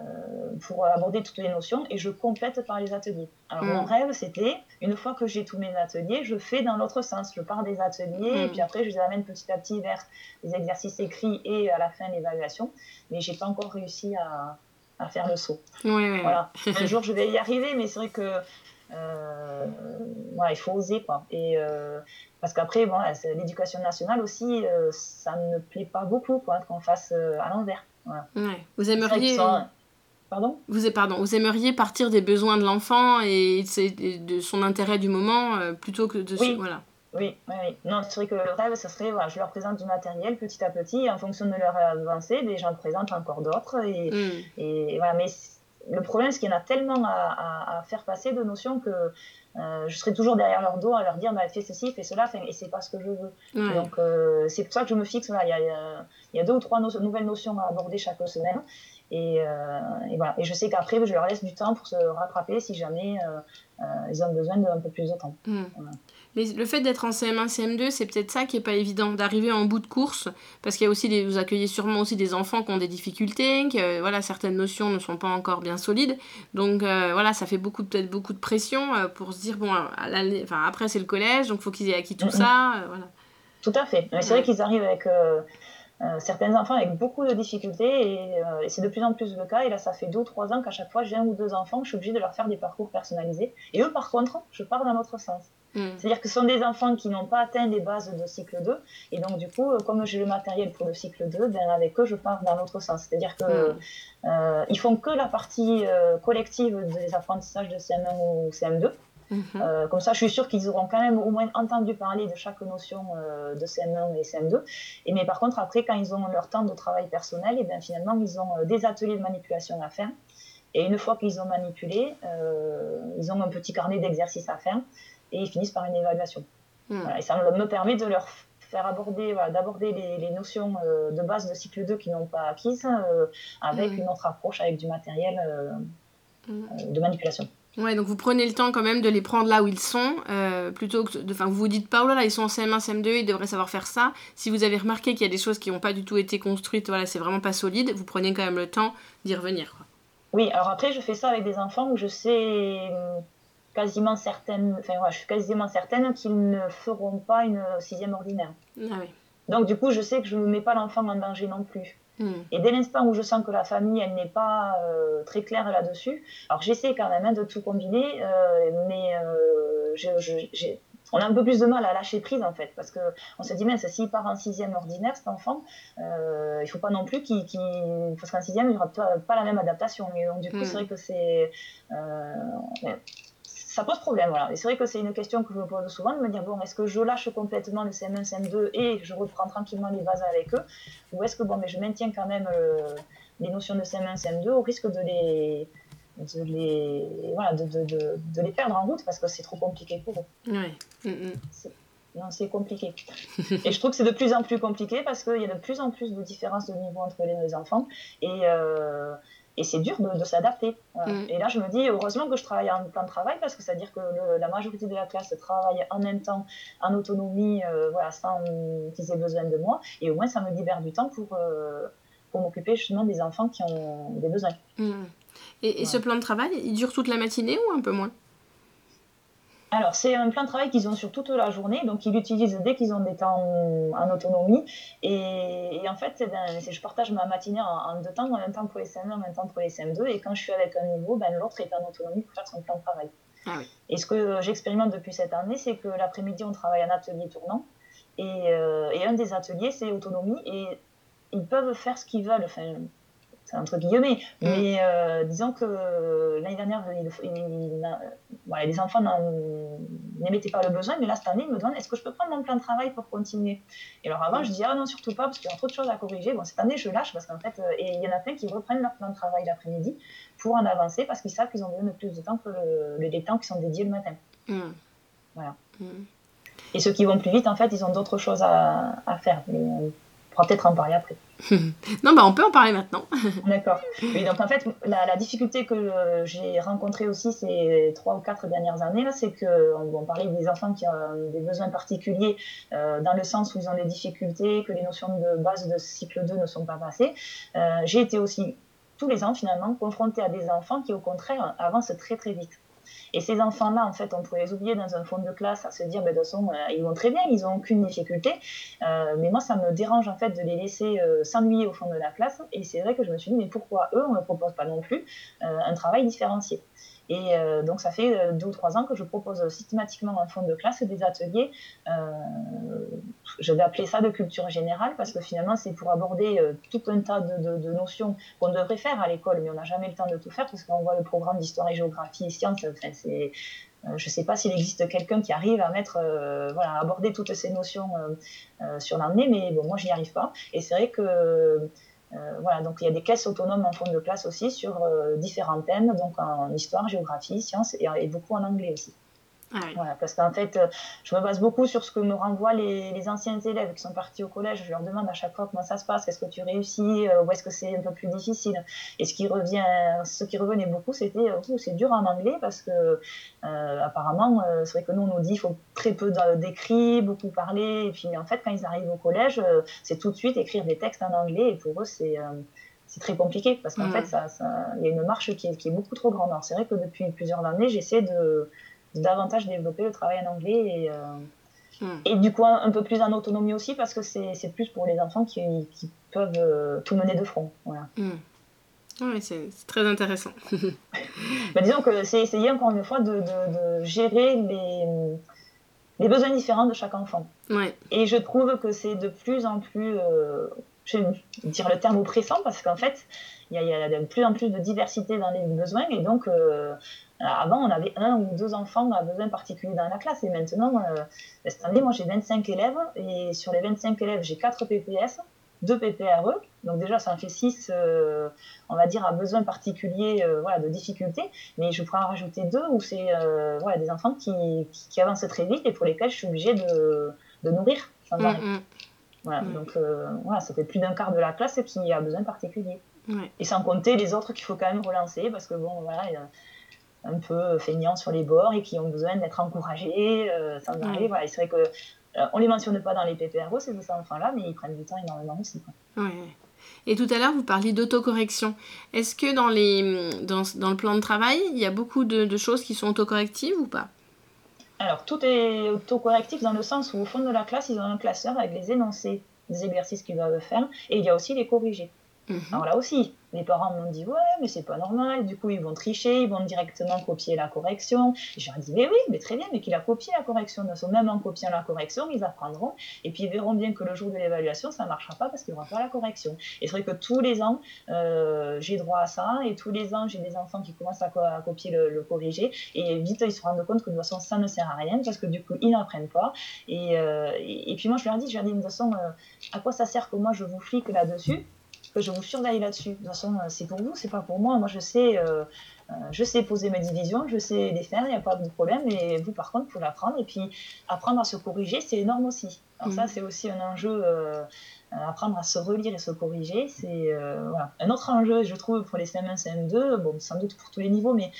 pour aborder toutes les notions et je complète par les ateliers. Alors mon hmm. rêve c'était, une fois que j'ai tous mes ateliers, je fais dans l'autre sens. Je pars des ateliers et hmm. puis après je les amène petit à petit vers les exercices écrits et à la fin l'évaluation. Mais j'ai pas encore réussi à, à faire le saut. Voilà. [LAUGHS] Un jour, je vais y arriver, mais c'est vrai que euh, il faut oser quoi. Et euh, parce qu'après, bon, l'éducation nationale aussi, euh, ça ne plaît pas beaucoup quoi qu'on fasse à l'envers. Vous aimeriez. Pardon? Vous, pardon, vous aimeriez partir des besoins de l'enfant et de son intérêt du moment plutôt que de. Oui. Voilà. Oui, oui, oui. Non, c'est vrai que le rêve, ça serait, voilà, je leur présente du matériel petit à petit, en fonction de leur avancée, mais j'en présente encore d'autres. Et, hmm. et, voilà, mais le problème, c'est qu'il y en a tellement à, à, faire passer de notions que euh, je serai toujours derrière leur dos à leur dire bah, fais ceci, fais cela, et c'est pas ce que je veux. Donc, euh, c'est pour ça que je me fixe, voilà, il y a, y a, deux ou trois nouvelles notions à aborder chaque semaine. Et, euh, et, voilà. et je sais qu'après, je leur laisse du temps pour se rattraper si jamais ils ont besoin d'un peu plus de temps. Hmm. le fait d'être en CM1, CM2, c'est peut-être ça qui est pas évident, d'arriver en bout de course, parce qu'il y a aussi des, vous accueillez sûrement aussi des enfants qui ont des difficultés, que voilà, certaines notions ne sont pas encore bien solides, donc voilà, ça fait beaucoup peut-être beaucoup de pression pour se dire, bon, enfin, après c'est le collège, donc il faut qu'ils aient acquis tout ça. Euh, voilà. Tout à fait. C'est vrai qu'ils arrivent avec euh, euh, certains enfants avec beaucoup de difficultés et, c'est de plus en plus le cas. Et là, ça fait deux ou trois ans qu'à chaque fois j'ai un ou deux enfants, je suis obligée de leur faire des parcours personnalisés. Et eux, par contre, je pars dans l'autre sens. Mm. C'est-à-dire que ce sont des enfants qui n'ont pas atteint les bases de cycle 2. Et donc, du coup, comme j'ai le matériel pour le cycle 2, ben, avec eux, je pars dans l'autre sens. C'est-à-dire que mm. ils font que la partie collective des apprentissages de CM1 ou CM2. Mhm. Euh, comme ça, je suis sûre qu'ils auront quand même au moins entendu parler de chaque notion euh, de CM1 et CM2. Et mais par contre, après, quand ils ont leur temps de travail personnel, et bien finalement, ils ont euh, des ateliers de manipulation à faire. Et une fois qu'ils ont manipulé, ils ont un petit carnet d'exercices à faire et ils finissent par une évaluation. Mhm. et ça me permet de leur faire aborder, d'aborder les, notions de base de cycle 2 qu'ils n'ont pas acquises avec mhm. une autre approche, avec du matériel de manipulation. Ouais, donc vous prenez le temps quand même de les prendre là où ils sont, euh, plutôt que de, enfin vous vous dites pas oh là là ils sont en CM1, CM2, ils devraient savoir faire ça. Si vous avez remarqué qu'il y a des choses qui n'ont pas du tout été construites, voilà c'est vraiment pas solide, vous prenez quand même le temps d'y revenir. Quoi. Oui, alors après je fais ça avec des enfants où je sais hum, quasiment certaine, enfin ouais, je suis quasiment certaine qu'ils ne feront pas une sixième ordinaire. Ah oui. Donc du coup je sais que je ne mets pas l'enfant en danger non plus. Et dès l'instant où je sens que la famille, elle n'est pas euh, très claire là-dessus, alors j'essaie quand même hein, de tout combiner, euh, mais euh, on a un peu plus de mal à lâcher prise en fait, parce qu'on se dit, mais s'il part en sixième ordinaire, cet enfant, il faut pas non plus qu'il, parce qu'en sixième, il n'y aura pas, la même adaptation. Et donc du coup, c'est hmm. vrai que c'est ça pose problème. Voilà. Et c'est vrai que c'est une question que je me pose souvent, de me dire, bon, est-ce que je lâche complètement le CM1, CM2 et je reprends tranquillement les bases avec eux? Ou est-ce que bon, mais je maintiens quand même euh, les notions de CM1, CM2 au risque de les, de les, voilà, de, de, de, les perdre en route parce que c'est trop compliqué pour eux. Oui. Mm, mm. Non, c'est compliqué. [LAUGHS] et je trouve que c'est de plus en plus compliqué parce qu'il y a de plus en plus de différences de niveau entre les deux enfants. Et, euh, et c'est dur de, s'adapter. Mm. Et là, je me dis, heureusement que je travaille en plan de travail parce que ça veut dire que la majorité de la classe travaille en même temps, en autonomie, euh, voilà, sans qu'ils aient besoin de moi. Et au moins, ça me libère du temps pour, euh, pour m'occuper justement des enfants qui ont des besoins. Mm. Et, et ce plan de travail, il dure toute la matinée ou un peu moins? Alors, c'est un plan de travail qu'ils ont sur toute la journée, donc ils l'utilisent dès qu'ils ont des temps en autonomie. Et, en fait, ben, je partage ma matinée en, deux temps, en même temps pour les CM1, en même temps pour les CM2. Et quand je suis avec un nouveau, ben, l'autre est en autonomie pour faire son plan de travail. Ah et ce que j'expérimente depuis cette année, c'est que l'après-midi, on travaille en atelier tournant. Et, euh, et un des ateliers, c'est autonomie. Et ils peuvent faire ce qu'ils veulent. Enfin, entre guillemets. Mm. Mais euh, disons que l'année dernière, les enfants n'émettaient pas le besoin, mais là, cette année, ils me demandent est-ce que je peux prendre mon plan de travail pour continuer? Et alors avant, je dis ah non, surtout pas, parce qu'il y a trop de choses à corriger. Bon, cette année, je lâche, parce qu'en fait, euh, et il y en a plein qui reprennent leur plan de travail l'après-midi pour en avancer, parce qu'ils savent qu'ils ont besoin de plus de temps que les temps qui sont dédiés le matin. Mm. Voilà. Mm. Et ceux qui vont plus vite, en fait, ils ont d'autres choses à, à faire. Mais, on pourra peut-être en parler après. [LAUGHS] non, bah on peut en parler maintenant. [LAUGHS] D'accord. Oui, donc en fait, la, difficulté que j'ai rencontrée aussi ces trois ou quatre dernières années, c'est qu'on on parlait des enfants qui ont des besoins particuliers euh, dans le sens où ils ont des difficultés, que les notions de base de cycle 2 ne sont pas passées. Euh, j'ai été aussi tous les ans finalement confrontée à des enfants qui au contraire avancent très très vite. Et ces enfants-là, en fait, on pourrait les oublier dans un fond de classe à se dire, ben, de toute façon, euh, ils vont très bien, ils n'ont aucune difficulté. Euh, mais moi, ça me dérange, en fait, de les laisser euh, s'ennuyer au fond de la classe. Et c'est vrai que je me suis dit, mais pourquoi eux, on ne propose pas non plus un travail différencié? Et euh, donc, ça fait euh, deux ou trois ans que je propose systématiquement en fond de classe des ateliers. Euh, je vais appeler ça de culture générale parce que finalement, c'est pour aborder tout un tas de, notions qu'on devrait faire à l'école, mais on n'a jamais le temps de tout faire parce qu'on voit le programme d'histoire et géographie et sciences. Enfin, c'est je ne sais pas s'il existe quelqu'un qui arrive à mettre, voilà, aborder toutes ces notions sur l'année, mais bon, moi, je n'y arrive pas. Et c'est vrai que voilà, donc il y a des caisses autonomes en fond de classe aussi sur euh, différents thèmes, donc en histoire, géographie, sciences et beaucoup en anglais aussi. Ah voilà, parce qu'en fait, euh, je me base beaucoup sur ce que me renvoient les, anciens élèves qui sont partis au collège. Je leur demande à chaque fois comment ça se passe, est-ce que tu réussis, euh, ou est-ce que c'est un peu plus difficile. Et ce qui revient, ce qui revenait beaucoup, c'était euh, c'est dur en anglais parce que apparemment, c'est vrai que nous on nous dit qu'il faut très peu d'écrits, beaucoup parler. Et puis en fait, quand ils arrivent au collège, c'est tout de suite écrire des textes en anglais. Et pour eux, c'est c'est très compliqué parce qu'en fait, ça, il y a une marche qui est, qui est beaucoup trop grande. Alors c'est vrai que depuis plusieurs années, j'essaie de davantage développer le travail en anglais et, euh, hmm. et du coup un, peu plus en autonomie aussi parce que c'est plus pour les enfants qui, qui peuvent euh, tout mener de front. Voilà. Oui, c'est très intéressant. [LAUGHS] bah, disons que c'est essayer encore une fois de, de, gérer les, les, besoins différents de chaque enfant. Ouais. Et je trouve que c'est de plus en plus, euh, je vais dire le terme oppressant, parce qu'en fait, il y, y, a de plus en plus de diversité dans les besoins, et donc avant, on avait un ou deux enfants à besoin particulier dans la classe. Et maintenant, euh, cette année, moi, j'ai 25 élèves. Et sur les 25 élèves, j'ai 4 PPS, 2 PPRE. Donc déjà, ça en fait 6, euh, on va dire, à besoin particulier euh, voilà, de difficultés. Mais je pourrais en rajouter deux où c'est voilà, des enfants qui, qui, avancent très vite et pour lesquels je suis obligée de, de nourrir sans mm, arrêt. Mm. Voilà, mm. donc voilà, ça fait plus d'un quart de la classe qui a besoin particulier. Et sans compter les autres qu'il faut quand même relancer parce que bon, voilà, un peu feignants sur les bords et qui ont besoin d'être encouragés euh, sans arrêt. Voilà, c'est vrai que euh, on les mentionne pas dans les PPRO, ces enfants-là, mais ils prennent du temps énormément aussi. Quoi. Et tout à l'heure, vous parliez d'autocorrection. Est-ce que dans, les, dans, dans, le plan de travail, il y a beaucoup de, de choses qui sont autocorrectives ou pas? Alors, tout est autocorrectif dans le sens où, au fond de la classe, ils ont un classeur avec les énoncés des exercices qu'ils doivent faire, et il y a aussi les corrigés. Mhm. Alors là aussi, les parents m'ont dit ouais, mais c'est pas normal. Du coup, ils vont tricher, ils vont directement copier la correction. Et je leur dit mais oui, mais très bien, mais qu'il a copié la correction. Même en copiant la correction, ils apprendront et puis ils verront bien que le jour de l'évaluation, ça marchera pas parce qu'il n'y aura pas la correction. Et c'est vrai que tous les ans, euh, j'ai droit à ça et tous les ans, j'ai des enfants qui commencent à, copier le, corriger et vite ils se rendent compte que de toute façon ça ne sert à rien parce que du coup ils n'apprennent pas. Et, euh, puis moi je leur dis, je leur dis de toute façon, euh, à quoi ça sert que moi je vous flique là-dessus? Je vous surveille là-dessus. De toute façon, euh, c'est pour vous, c'est pas pour moi. Moi, je sais, euh, euh, je sais poser mes divisions, je sais les faire, il n'y a pas de problème. Et vous, par contre, vous l'apprendre. Et puis, apprendre à se corriger, c'est énorme aussi. Alors, ça, mm. c'est aussi un enjeu. apprendre à se relire et se corriger, c'est voilà. un autre enjeu, je trouve, pour les CM1, CM2, bon, sans doute pour tous les niveaux, mais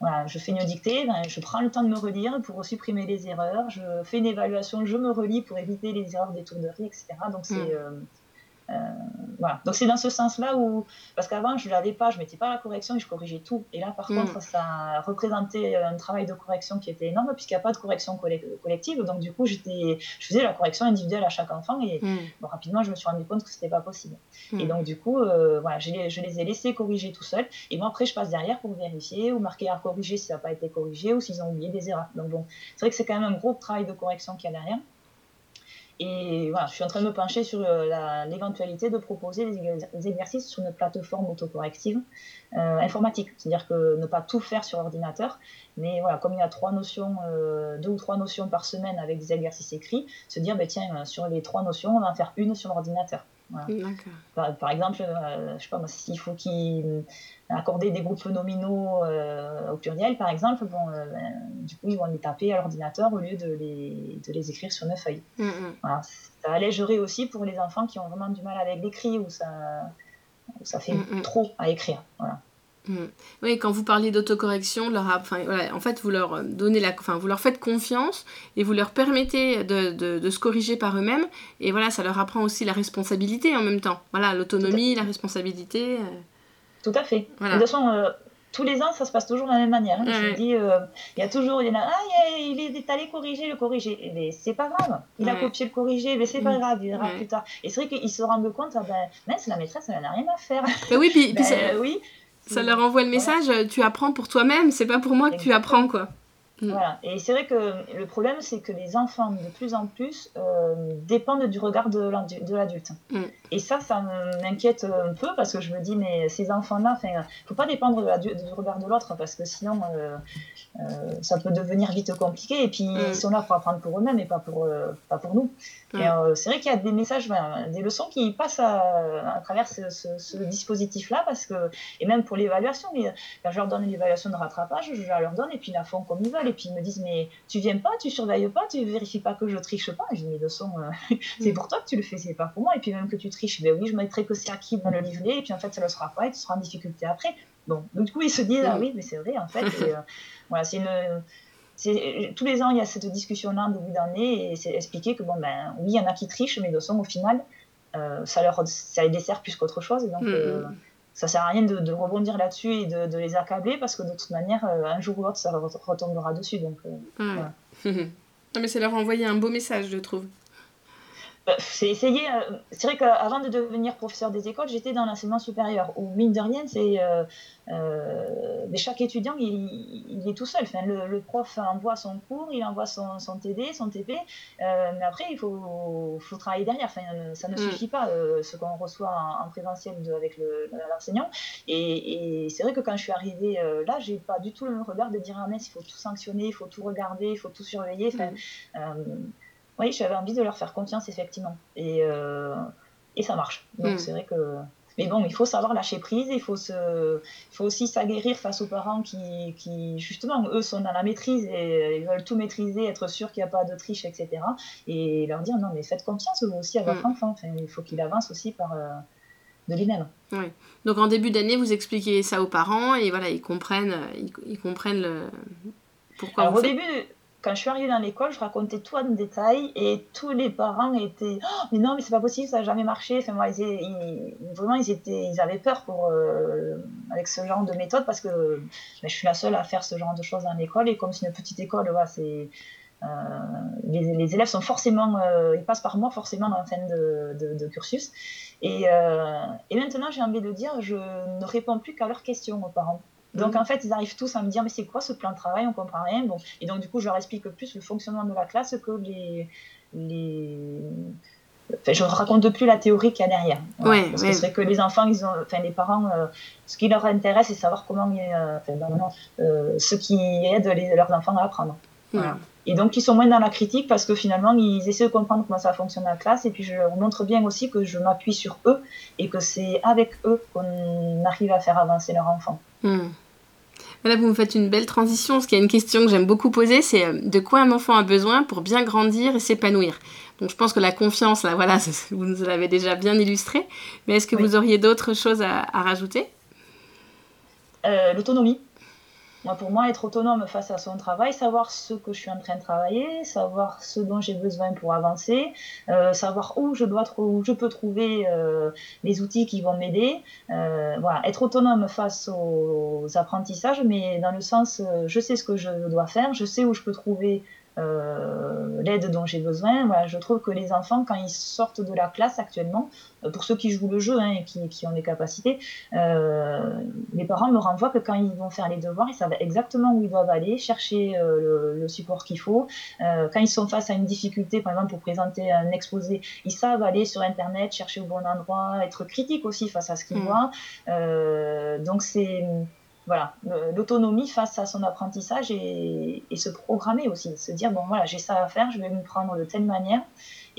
voilà, je fais une dictée, ben, je prends le temps de me relire pour supprimer les erreurs, je fais une évaluation, je me relis pour éviter les erreurs d'étourderie, etc. Donc c'est mm. Euh, voilà. Donc c'est dans ce sens-là où, parce qu'avant je ne l'avais pas, je mettais pas la correction et je corrigeais tout. Et là par mm. contre ça représentait un travail de correction qui était énorme puisqu'il n'y a pas de correction collective. Donc du coup j'étais, je faisais la correction individuelle à chaque enfant et mm. rapidement je me suis rendu compte que c'était pas possible. Mm. Et donc du coup euh, voilà, je les, je les, ai laissés corriger tout seuls et moi après je passe derrière pour vérifier ou marquer à corriger si ça n'a pas été corrigé ou s'ils ont oublié des erreurs. Donc bon, c'est vrai que c'est quand même un gros travail de correction qu'il y a derrière. Et voilà, je suis en train de me pencher sur euh, l'éventualité de proposer des, exercices sur une plateforme autocorrective euh, informatique. C'est-à-dire que ne pas tout faire sur ordinateur, mais voilà, comme il y a trois notions, euh, deux ou trois notions par semaine avec des exercices écrits, se dire, ben, tiens, sur les trois notions, on va en faire une sur l'ordinateur. Par, par, exemple, je sais pas s'il faut qu'il accorder des groupes nominaux au pluriel, par exemple, bon, ben, du coup, ils vont les taper à l'ordinateur au lieu de les, de les écrire sur une feuille. Mm, mm. Voilà, ça allégerait aussi pour les enfants qui ont vraiment du mal avec l'écrit, où ça, ça fait mm, trop à écrire. Voilà. Oui, quand vous parlez d'autocorrection, leur, enfin, voilà, en fait, vous leur donnez la, enfin, vous leur faites confiance et vous leur permettez de, de, de se corriger par eux-mêmes. Et voilà, ça leur apprend aussi la responsabilité en même temps. Voilà, l'autonomie, la responsabilité. Euh. Tout à fait. De toute façon, euh, tous les ans, ça se passe toujours de la même manière. Hein. Je dis, euh, il y a toujours, il y en a, ah, il est allé corriger le corriger. Mais c'est pas grave. Il a copié le corriger, mais c'est pas mm. grave, il verra plus tard. Et c'est vrai qu'ils se rendent compte, ah ben, c'est la maîtresse, elle n'a rien à faire. Mais oui, puis, [LAUGHS] ben, oui. Ça leur envoie le message, tu apprends pour toi-même, c'est pas pour moi que tu apprends, quoi. Mm. Voilà. Et c'est vrai que le problème, c'est que les enfants, de plus en plus, euh, dépendent du regard de l'adulte. Mm. Et ça, ça m'inquiète un peu parce que je me dis, mais ces enfants-là, il ne faut pas dépendre du regard de l'autre parce que sinon, euh, euh, ça peut devenir vite compliqué. Et puis, mm. ils sont là pour apprendre pour eux-mêmes et pas pour, pas pour nous. Et c'est vrai qu'il y a des messages, ben, des leçons qui passent à, travers ce, dispositif-là parce que, et même pour l'évaluation, quand je leur donne l'évaluation de rattrapage, je leur donne et puis ils la font comme ils veulent et puis ils me disent mais tu viens pas, tu surveilles pas, tu vérifies pas que je triche pas. Je dis mais de son, euh, [LAUGHS] c'est pour toi que tu le fais, c'est pas pour moi. Et puis même que tu triches, ben oui, je mettrai que c'est acquis dans le livret et puis en fait ça le sera pas et tu seras en difficulté après. Bon, donc du coup ils se disent ah oui mais c'est vrai en fait. [LAUGHS] Et, euh, voilà, c'est une tous les ans, il y a cette discussion-là en début d'année et c'est expliqué que, bon, ben, oui, il y en a qui trichent, mais de son, au final, euh, ça, leur, ça les dessert plus qu'autre chose. Et donc, mm, mm ça sert à rien de, rebondir là-dessus et de, les accabler parce que de toute manière, euh, un jour ou l'autre, ça retombera dessus. Donc, euh, [LAUGHS] mais c'est leur envoyer un beau message, je trouve. Bah, c'est essayer. Euh, c'est vrai qu'avant de devenir professeur des écoles, j'étais dans l'enseignement supérieur. Où mine de rien, c'est euh, mais chaque étudiant, il, est tout seul. Enfin, le, prof envoie son cours, il envoie son, son TD, son TP, euh, mais après, il faut, faut, travailler derrière. Enfin, ça ne mm. suffit pas euh, ce qu'on reçoit en, présentiel avec l'enseignant. Et, et c'est vrai que quand je suis arrivée là, j'ai pas du tout le regard de dire ah mais il faut tout sanctionner, il faut tout regarder, il faut tout surveiller. Enfin, mm. Oui, j'avais envie de leur faire confiance effectivement, et, et ça marche. Donc mm. c'est vrai que mais bon, il faut savoir lâcher prise, il faut, se, il faut aussi s'aguerrir face aux parents qui, qui, justement, eux sont dans la maîtrise et ils veulent tout maîtriser, être sûr qu'il n'y a pas de triche, etc. Et leur dire non, mais faites confiance vous aussi à votre mm. enfant. Enfin, il faut qu'il avance aussi par euh, de lui-même. Oui. Donc en début d'année, vous expliquez ça aux parents et voilà, ils comprennent, ils, comprennent le... pourquoi Alors, au début, quand je suis arrivée dans l'école, je racontais tout en détail et tous les parents étaient oh, mais non mais c'est pas possible ça n'a jamais marché. Enfin vraiment ils étaient ils avaient peur pour euh, avec ce genre de méthode parce que ben, je suis la seule à faire ce genre de choses dans l'école et comme c'est une petite école c'est euh, les, élèves sont forcément euh, ils passent par moi forcément la fin de, de, cursus. Et, et maintenant j'ai envie de dire je ne réponds plus qu'à leurs questions aux parents donc en fait, ils arrivent tous à me dire mais c'est quoi ce plan de travail? On comprend rien. Bon, et donc du coup, je leur explique plus le fonctionnement de la classe que les les Enfin, je ne raconte plus la théorie qu'il y a derrière. parce que c'est vrai que les enfants, ils ont, enfin, les parents, euh, ce qui leur intéresse, c'est savoir comment, euh, enfin, euh, ce qui aide les, leurs enfants à apprendre. Et donc, ils sont moins dans la critique parce que finalement, ils essaient de comprendre comment ça fonctionne la classe. Et puis, je leur montre bien aussi que je m'appuie sur eux et que c'est avec eux qu'on arrive à faire avancer leur enfant. Hmm. Là, vous me faites une belle transition, parce qu'il y a une question que j'aime beaucoup poser, c'est euh, de quoi un enfant a besoin pour bien grandir et s'épanouir? Donc je pense que la confiance, là, voilà, [LAUGHS] vous nous l'avez déjà bien illustré, mais est-ce que vous auriez d'autres choses à, rajouter? Euh, L'autonomie. Moi, pour moi, être autonome face à son travail, savoir ce que je suis en train de travailler, savoir ce dont j'ai besoin pour avancer, euh, savoir où je dois où je peux trouver euh, les outils qui vont m'aider. Euh, être autonome face aux apprentissages, mais dans le sens, je sais ce que je dois faire, je sais où je peux trouver euh, l'aide dont j'ai besoin. Voilà, je trouve que les enfants, quand ils sortent de la classe actuellement, euh, pour ceux qui jouent le jeu hein, et qui, qui, ont des capacités, euh, les parents me renvoient que quand ils vont faire les devoirs, ils savent exactement où ils doivent aller, chercher le, le, support qu'il faut. quand ils sont face à une difficulté, par exemple pour présenter un exposé, ils savent aller sur Internet, chercher au bon endroit, être critique aussi face à ce qu'ils mmh. voient. donc c'est voilà, l'autonomie face à son apprentissage et, se programmer aussi, se dire bon voilà j'ai ça à faire, je vais me prendre de telle manière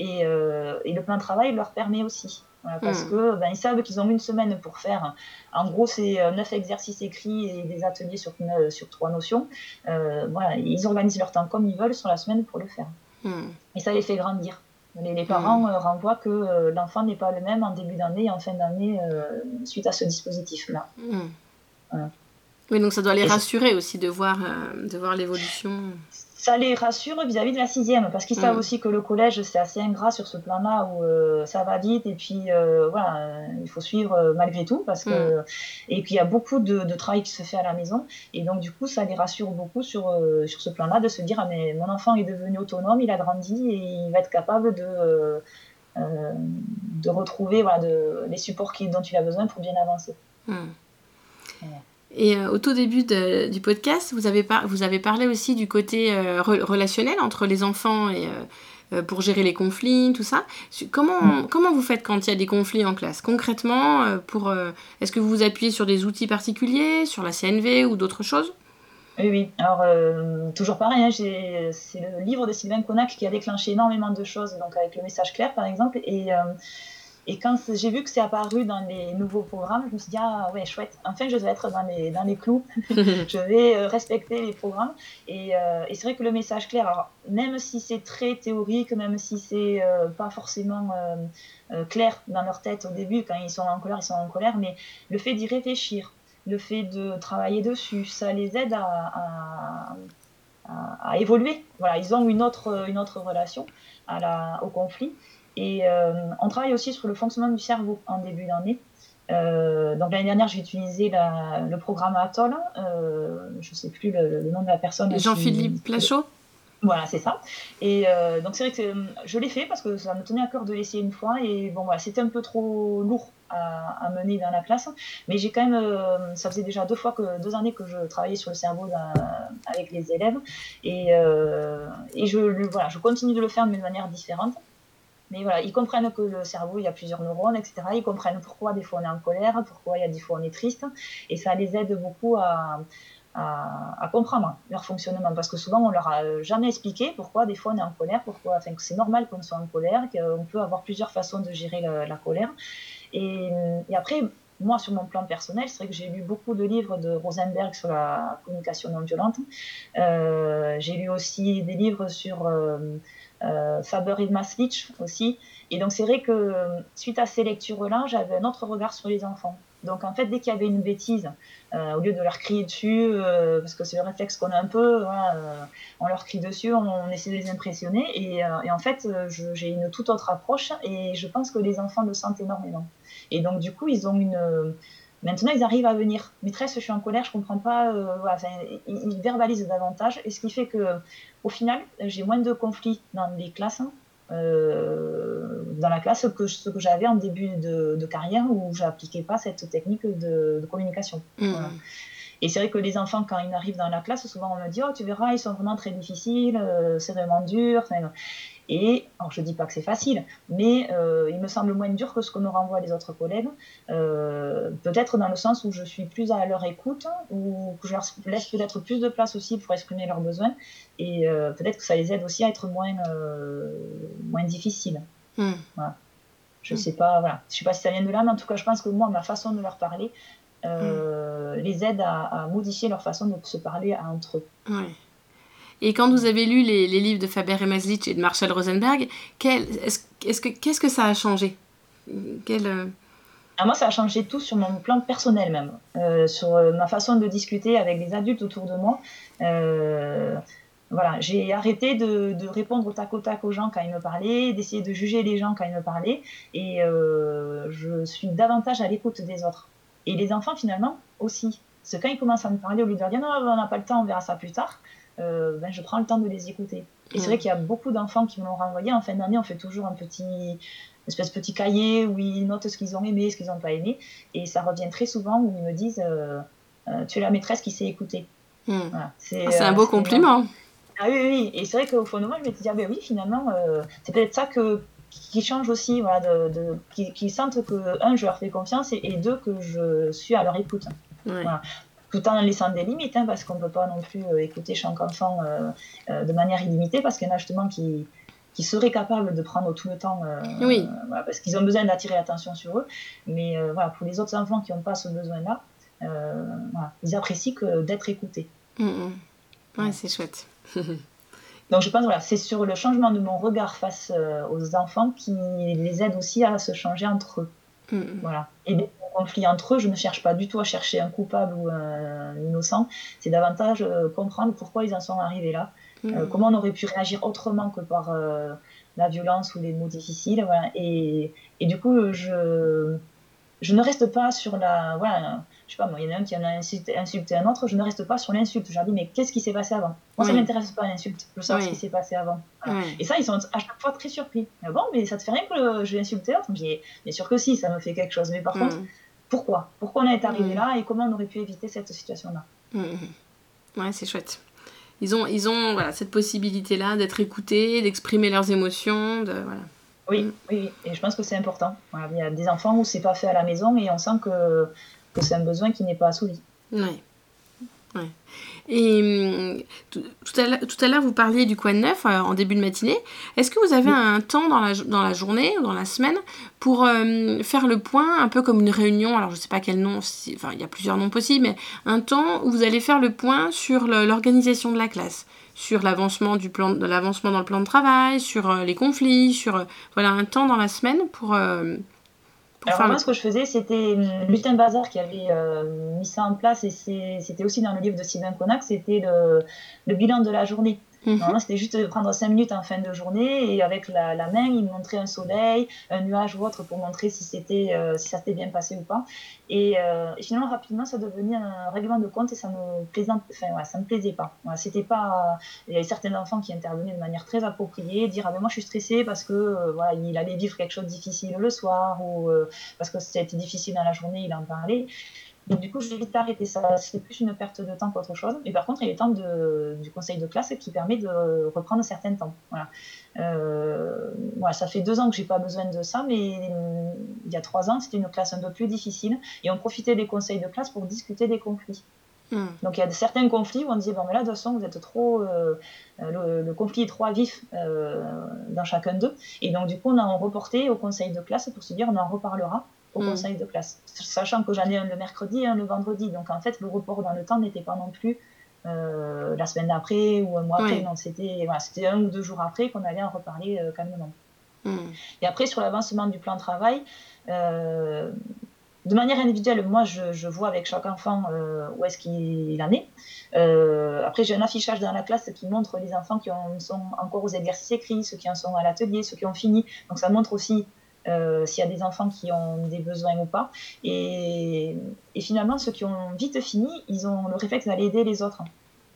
et, euh, le plan de travail leur permet aussi. parce qu'ils hmm. que ben, ils savent qu'ils ont une semaine pour faire. En gros, c'est euh, neuf exercices écrits et des ateliers sur, sur trois notions. Euh, voilà, ils organisent leur temps comme ils veulent sur la semaine pour le faire. Hmm. Et ça les fait grandir. Les, parents hmm. renvoient que l'enfant n'est pas le même en début d'année et en fin d'année suite à ce dispositif-là. Oui, donc ça doit les rassurer aussi de voir, euh, de voir l'évolution. Ça les rassure vis-à-vis de la sixième, parce qu'ils savent mm. aussi que le collège, c'est assez ingrat sur ce plan-là, où euh, ça va vite, et puis euh, voilà, il faut suivre malgré tout, parce que... Mm. Et puis il y a beaucoup de, travail qui se fait à la maison, et donc du coup, ça les rassure beaucoup sur, sur ce plan-là, de se dire, ah mais mon enfant est devenu autonome, il a grandi, et il va être capable de... de retrouver voilà, de, les supports dont il a besoin pour bien avancer. Mm. Et euh, au tout début du podcast, vous avez, vous avez parlé aussi du côté euh, relationnel entre les enfants et euh, pour gérer les conflits, tout ça. Comment, mm. comment vous faites quand il y a des conflits en classe? Concrètement, pour, est-ce que vous vous appuyez sur des outils particuliers, sur la CNV ou d'autres choses? Oui, oui. Alors, toujours pareil, hein, c'est le livre de Sylvain Connac qui a déclenché énormément de choses, donc avec le message clair, par exemple. Et et quand j'ai vu que c'est apparu dans les nouveaux programmes, je me suis dit, ah ouais, chouette, enfin je vais être dans les, dans les clous, [LAUGHS] je vais euh, respecter les programmes. Et, euh, et c'est vrai que le message clair, alors même si c'est très théorique, même si c'est euh, pas forcément clair dans leur tête au début, quand ils sont en colère, ils sont en colère, mais le fait d'y réfléchir, le fait de travailler dessus, ça les aide à, à, à, évoluer. Voilà, ils ont une autre, une autre relation à la, au conflit. Et euh, on travaille aussi sur le fonctionnement du cerveau en début d'année. Euh, donc l'année dernière, j'ai utilisé le programme Atoll. Euh, je ne sais plus le, nom de la personne. Jean-Philippe Plachot voilà, c'est ça. Et donc c'est vrai que je l'ai fait parce que ça me tenait à cœur de l'essayer une fois. Et bon, voilà, c'était un peu trop lourd à, mener dans la classe. Mais j'ai quand même, ça faisait déjà deux fois que deux années que je travaillais sur le cerveau avec les élèves. Et, et je, voilà, je continue de le faire de manière différente. Mais voilà, ils comprennent que le cerveau, il y a plusieurs neurones, etc. Ils comprennent pourquoi des fois on est en colère, pourquoi il y a des fois on est triste. Et ça les aide beaucoup à, à, comprendre leur fonctionnement. Parce que souvent, on leur a jamais expliqué pourquoi des fois on est en colère, pourquoi, enfin, c'est normal qu'on soit en colère, qu'on peut avoir plusieurs façons de gérer la, colère. Et, après, moi, sur mon plan personnel, c'est vrai que j'ai lu beaucoup de livres de Rosenberg sur la communication non violente. Euh, j'ai lu aussi des livres sur euh, Faber et Maslich aussi. Et donc c'est vrai que suite à ces lectures-là, j'avais un autre regard sur les enfants. Donc en fait, dès qu'il y avait une bêtise, euh, au lieu de leur crier dessus, euh, parce que c'est le réflexe qu'on a un peu, on leur crie dessus, on, essaie de les impressionner. Et, et en fait, j'ai une toute autre approche et je pense que les enfants le sentent énormément. Et donc du coup, ils ont une Maintenant, ils arrivent à venir. Maîtresse, je suis en colère, je comprends pas. Euh, ils, verbalisent davantage, et ce qui fait que, au final, j'ai moins de conflits dans les classes, euh, dans la classe que ce que j'avais en début de, carrière où j'appliquais pas cette technique de, communication. Mmh. Et c'est vrai que les enfants, quand ils arrivent dans la classe, souvent on me dit Oh, tu verras, ils sont vraiment très difficiles, euh, c'est vraiment dur. Et alors je ne dis pas que c'est facile, mais euh, il me semble moins dur que ce que me renvoient les autres collègues. Euh, peut-être dans le sens où je suis plus à leur écoute, ou que je leur laisse peut-être plus de place aussi pour exprimer leurs besoins. Et euh, peut-être que ça les aide aussi à être moins, moins difficiles. Hmm. Voilà. Je ne hmm. sais pas, voilà. Je sais pas si ça vient de là, mais en tout cas, je pense que moi, ma façon de leur parler hmm. les aide à, modifier leur façon de se parler entre eux. Et quand vous avez lu les, les livres de Faber et Maslich et de Marshall Rosenberg, qu'est-ce est que, ça a changé? Quel, euh, ah, Moi, ça a changé tout sur mon plan personnel même, euh, sur euh, ma façon de discuter avec les adultes autour de moi. voilà, j'ai arrêté de, de, répondre au tac au tac aux gens quand ils me parlaient, d'essayer de juger les gens quand ils me parlaient, et je suis davantage à l'écoute des autres. Et les enfants, finalement, aussi. Parce que quand ils commencent à me parler, au lieu de leur dire non, on n'a pas le temps, on verra ça plus tard, euh, ben, je prends le temps de les écouter. Et c'est vrai qu'il y a beaucoup d'enfants qui me l'ont renvoyé. En fin d'année, on fait toujours un petit espèce de petit cahier où ils notent ce qu'ils ont aimé, ce qu'ils n'ont pas aimé. Et ça revient très souvent où ils me disent euh, euh, Tu es la maîtresse qui sait écouter. Hmm. Ah, c'est un beau compliment. Ah oui, oui. Et c'est vrai qu'au fond de moi, je me suis dit Ah ben oui, finalement, c'est peut-être ça que qui change aussi, voilà, de, de qui, qui, sentent que, un, je leur fais confiance et, deux, que je suis à leur écoute. Voilà. Tout en laissant des limites, hein, parce qu'on ne peut pas non plus euh, écouter chaque enfant euh, euh, de manière illimitée, parce qu'il y en a justement qui, qui seraient capables de prendre tout le temps, oui. voilà, parce qu'ils ont besoin d'attirer l'attention sur eux. Mais voilà, pour les autres enfants qui n'ont pas ce besoin-là, voilà, ils apprécient d'être écoutés. Mm, mm. Ouais, c'est chouette. [LAUGHS] Donc je pense voilà, c'est sur le changement de mon regard face euh, aux enfants qui les aide aussi à se changer entre eux. Mm. Voilà. Et des conflits entre eux, je ne cherche pas du tout à chercher un coupable ou un innocent. C'est davantage euh, comprendre pourquoi ils en sont arrivés là, mm. euh, comment on aurait pu réagir autrement que par la violence ou les mots difficiles. Voilà. Et, et, du coup, je, je ne reste pas sur la. Voilà, je sais pas, moi, il y en a un qui en a insulté, un autre, je ne reste pas sur l'insulte. Je leur dis, mais qu'est-ce qui s'est passé avant? Moi, ça ne m'intéresse pas l'insulte, je veux savoir ce qui s'est passé avant. Et ça, ils sont à chaque fois très surpris. Mais bon, mais ça te fait rien que je insulté l'autre Je dis, bien sûr que si, ça me fait quelque chose. Mais par contre, pourquoi? Pourquoi on est arrivé là et comment on aurait pu éviter cette situation-là? Ouais, c'est chouette. Ils ont, ils ont voilà, cette possibilité-là d'être écoutés, d'exprimer leurs émotions. De, voilà. oui, oui, et je pense que c'est important. il y a des enfants où c'est pas fait à la maison et on sent que c'est un besoin qui n'est pas assouvi. Oui. Ouais. Et hum, tout, à l'heure, vous parliez du coin de neuf euh, en début de matinée. Est-ce que vous avez un temps dans la, dans la journée ou dans la semaine pour hum, faire le point, un peu comme une réunion? Alors, je ne sais pas quel nom, enfin, il y a plusieurs noms possibles, mais un temps où vous allez faire le point sur l'organisation de la classe, sur l'avancement du plan, l'avancement dans le plan de travail, sur euh, les conflits, sur euh, voilà un temps dans la semaine pour alors moi, ce que je faisais, c'était Lutin Bazar qui avait euh, mis ça en place et c'était aussi dans le livre de Sylvain Connac, c'était le, bilan de la journée. Mhm. c'était juste de prendre 5 minutes en fin de journée et avec la, main, il montrait un soleil, un nuage ou autre pour montrer si, c'était, euh, si ça s'était bien passé ou pas. Euh, et, finalement, rapidement, ça devenait un règlement de compte et ça me, plaisante, enfin, ça me plaisait pas. c'était pas. Il y avait certains enfants qui intervenaient de manière très appropriée, dire Ah ben moi je suis stressé parce que euh, voilà, il allait vivre quelque chose de difficile le soir ou parce que c'était difficile dans la journée, il en parlait. Donc, du coup, j'ai vite arrêté ça. C'était plus une perte de temps qu'autre chose. Mais par contre, il y a le temps de, du conseil de classe qui permet de reprendre un certain temps. Voilà. Euh, voilà ça fait deux ans que j'ai pas besoin de ça, mais il y a trois ans, c'était une classe un peu plus difficile. Et on profitait des conseils de classe pour discuter des conflits. Hmm. Donc il y a certains conflits où on disait bon mais là de toute façon vous êtes trop euh, le, conflit est trop vif euh, dans chacun d'eux et donc du coup on a reporté au conseil de classe pour se dire on en reparlera au mm. conseil de classe. Sachant que j'en ai un le mercredi et un le vendredi. Donc en fait, le report dans le temps n'était pas non plus euh, la semaine d'après ou un mois après. Non, c'était voilà, un ou deux jours après qu'on allait en reparler euh, calmement. Mm. Et après, sur l'avancement du plan de travail, euh, de manière individuelle, moi, je, je, vois avec chaque enfant où est-ce qu'il en est. après, j'ai un affichage dans la classe qui montre les enfants qui en sont encore aux exercices écrits, ceux qui en sont à l'atelier, ceux qui ont fini. Donc, ça montre aussi euh, s'il y a des enfants qui ont des besoins ou pas. Et, finalement, ceux qui ont vite fini, ils ont le réflexe d'aller aider les autres.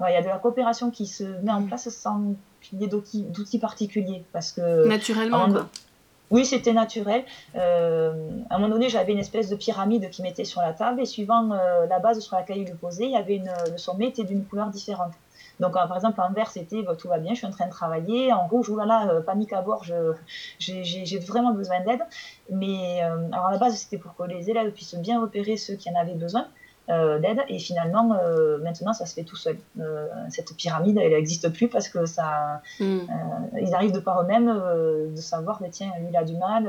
Il y a de la coopération qui se met en place sans qu'il y ait d'outils particuliers. Parce que, Naturellement, Oui, c'était naturel. Euh, à un moment donné, j'avais une espèce de pyramide qui mettait sur la table et suivant euh, la base sur laquelle il le posait, il y avait une, le sommet était d'une couleur différente. Donc, euh, par exemple, en vert, c'était bah, tout va bien, je suis en train de travailler. En rouge, oulala, euh, panique à bord, j'ai vraiment besoin d'aide. Mais euh, alors à la base, c'était pour que les élèves puissent bien repérer ceux qui en avaient besoin. d'aide et finalement maintenant ça se fait tout seul cette pyramide elle n'existe plus parce que ça hmm. ils arrivent de par eux-mêmes de savoir mais tiens lui il a du mal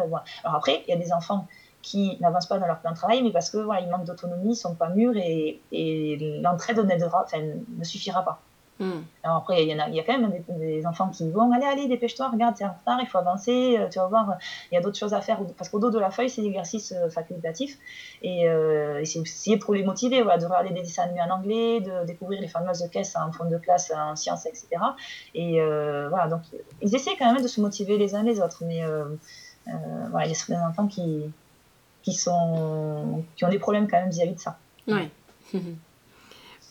alors après il y a des enfants qui n'avancent pas dans leur plan de travail mais parce que voilà ils manquent d'autonomie ils sont pas mûrs et, et l'entraide ne suffira pas Hmm. Alors après, il y, a, y a quand même des, enfants qui vont allez, allez, dépêche-toi, regarde, c'est en retard, il faut avancer, euh, tu vas voir, il y a d'autres choses à faire. Parce qu'au dos de la feuille, c'est l'exercice euh, facultatif. Et, euh, c'est aussi pour les motiver, voilà, de regarder des dessins animés en anglais, de découvrir les fameuses caisses en fond de classe en sciences, etc. Et voilà, donc ils essaient quand même de se motiver les uns les autres. Mais voilà, il y a certains enfants qui, qui, sont, qui ont des problèmes quand même vis-à-vis de ça. Ouais. [LAUGHS]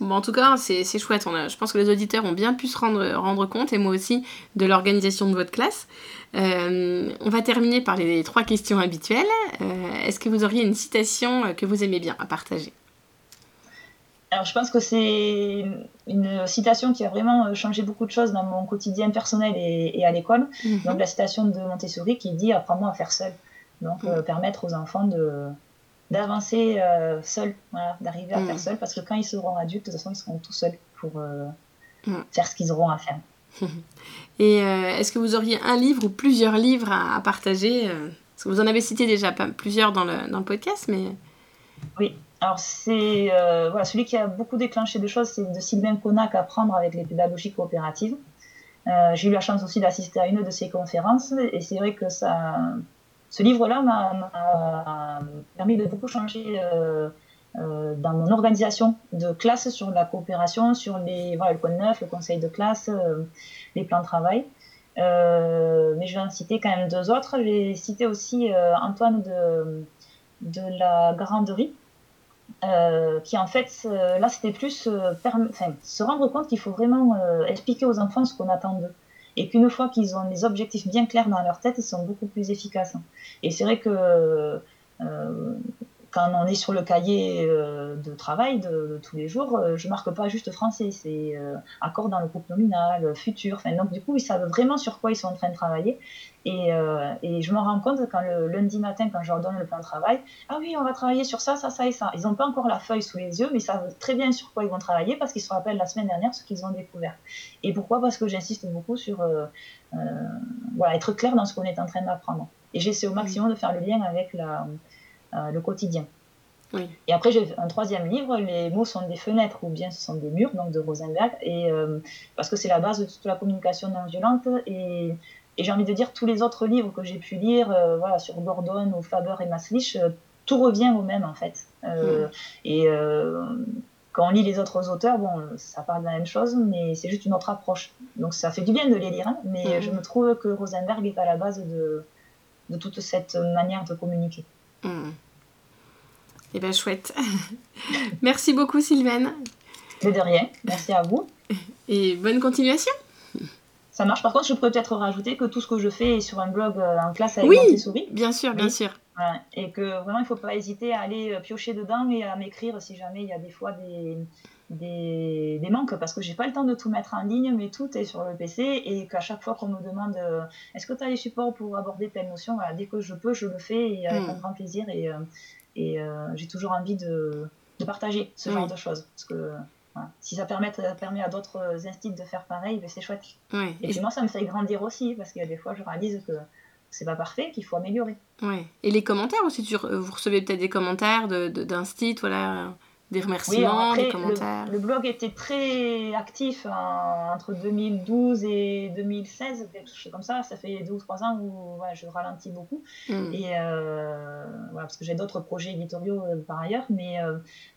Bon, en tout cas, c'est chouette. On a, je pense que les auditeurs ont bien pu se rendre, rendre compte, et moi aussi, de l'organisation de votre classe. Euh, on va terminer par les trois questions habituelles. Euh, est-ce que vous auriez une citation que vous aimez bien à partager? Alors, je pense que c'est une citation qui a vraiment changé beaucoup de choses dans mon quotidien personnel et, à l'école. Mhm. Donc, la citation de Montessori qui dit Apprends-moi à faire seul. Donc, mhm. permettre aux enfants de, d'avancer euh, seul, d'arriver à faire mm. seul, parce que quand ils seront adultes, de toute façon, ils seront tout seuls pour euh, mm. faire ce qu'ils auront à faire. [LAUGHS] Et euh, est-ce que vous auriez un livre ou plusieurs livres à, partager Parce que vous en avez cité déjà plusieurs dans le, dans le podcast, mais... Oui, alors c'est voilà, celui qui a beaucoup déclenché de choses, c'est de Sylvain Connac, Apprendre avec les pédagogies coopératives. J'ai eu la chance aussi d'assister à une de ses conférences, et c'est vrai que ça ce livre-là m'a permis de beaucoup changer euh, euh, dans mon organisation de classe sur la coopération, sur les, voilà, le code neuf, le conseil de classe, euh, les plans de travail. mais je vais en citer quand même deux autres. J'ai cité aussi Antoine de, de la Garanderie, qui en fait, là c'était plus se rendre compte qu'il faut vraiment expliquer aux enfants ce qu'on attend d'eux et qu'une fois qu'ils ont les objectifs bien clairs dans leur tête, ils sont beaucoup plus efficaces. Et c'est vrai que euh, quand on est sur le cahier euh, de travail de, tous les jours, euh, je marque pas juste français, c'est euh, accord dans le groupe nominal, futur. Enfin, donc du coup, ils savent vraiment sur quoi ils sont en train de travailler. Et, et je me rends compte quand le lundi matin, quand je leur donne le plan de travail, ah oui, on va travailler sur ça, ça, ça et ça. Ils n'ont pas encore la feuille sous les yeux, mais ils savent très bien sur quoi ils vont travailler parce qu'ils se rappellent la semaine dernière ce qu'ils ont découvert. Et pourquoi? Parce que j'insiste beaucoup sur voilà, être clair dans ce qu'on est en train d'apprendre. Et j'essaie au maximum de faire le lien avec la euh, le quotidien. Et après, j'ai un troisième livre, Les mots sont des fenêtres ou bien ce sont des murs, donc de Rosenberg, et, euh, parce que c'est la base de toute la communication non violente. Et, j'ai envie de dire, tous les autres livres que j'ai pu lire, euh, voilà, sur Gordon ou Faber et Maslich, tout revient au même en fait. Et quand on lit les autres auteurs, bon, ça parle de la même chose, mais c'est juste une autre approche. Donc ça fait du bien de les lire, hein, mais je me trouve que Rosenberg est à la base de, de toute cette manière de communiquer. Hmm. Eh bien, chouette. [LAUGHS] Merci beaucoup, Sylvaine. de rien. Merci à vous. Et bonne continuation. Ça marche. Par contre, je pourrais peut-être rajouter que tout ce que je fais est sur un blog euh, en classe avec oui, souris. Bien sûr, bien sûr. Et que vraiment, il ne faut pas hésiter à aller euh, piocher dedans et à m'écrire si jamais il y a des fois des, des, des, manques parce que j'ai pas le temps de tout mettre en ligne, mais tout est sur le PC et qu'à chaque fois qu'on me demande euh, est-ce que tu as les supports pour aborder telle notion, voilà, dès que je peux, je le fais et avec hmm. un grand plaisir et, euh, et euh, j'ai toujours envie de, de partager ce genre de choses parce que si ça permet, ça permet à d'autres instituts de faire pareil, ben, c'est chouette. Et puis moi, ça me fait grandir aussi parce qu'il y a des fois, je réalise que c'est pas parfait, qu'il faut améliorer. Ouais. Et les commentaires aussi, vous recevez peut-être des commentaires d'un site, voilà des remerciements, des commentaires. Le, blog était très actif entre 2012 et 2016, quelque chose comme ça. Ça fait deux ou trois ans où je ralentis beaucoup. Hmm. Et euh, voilà, parce que j'ai d'autres projets éditoriaux euh, par ailleurs. Mais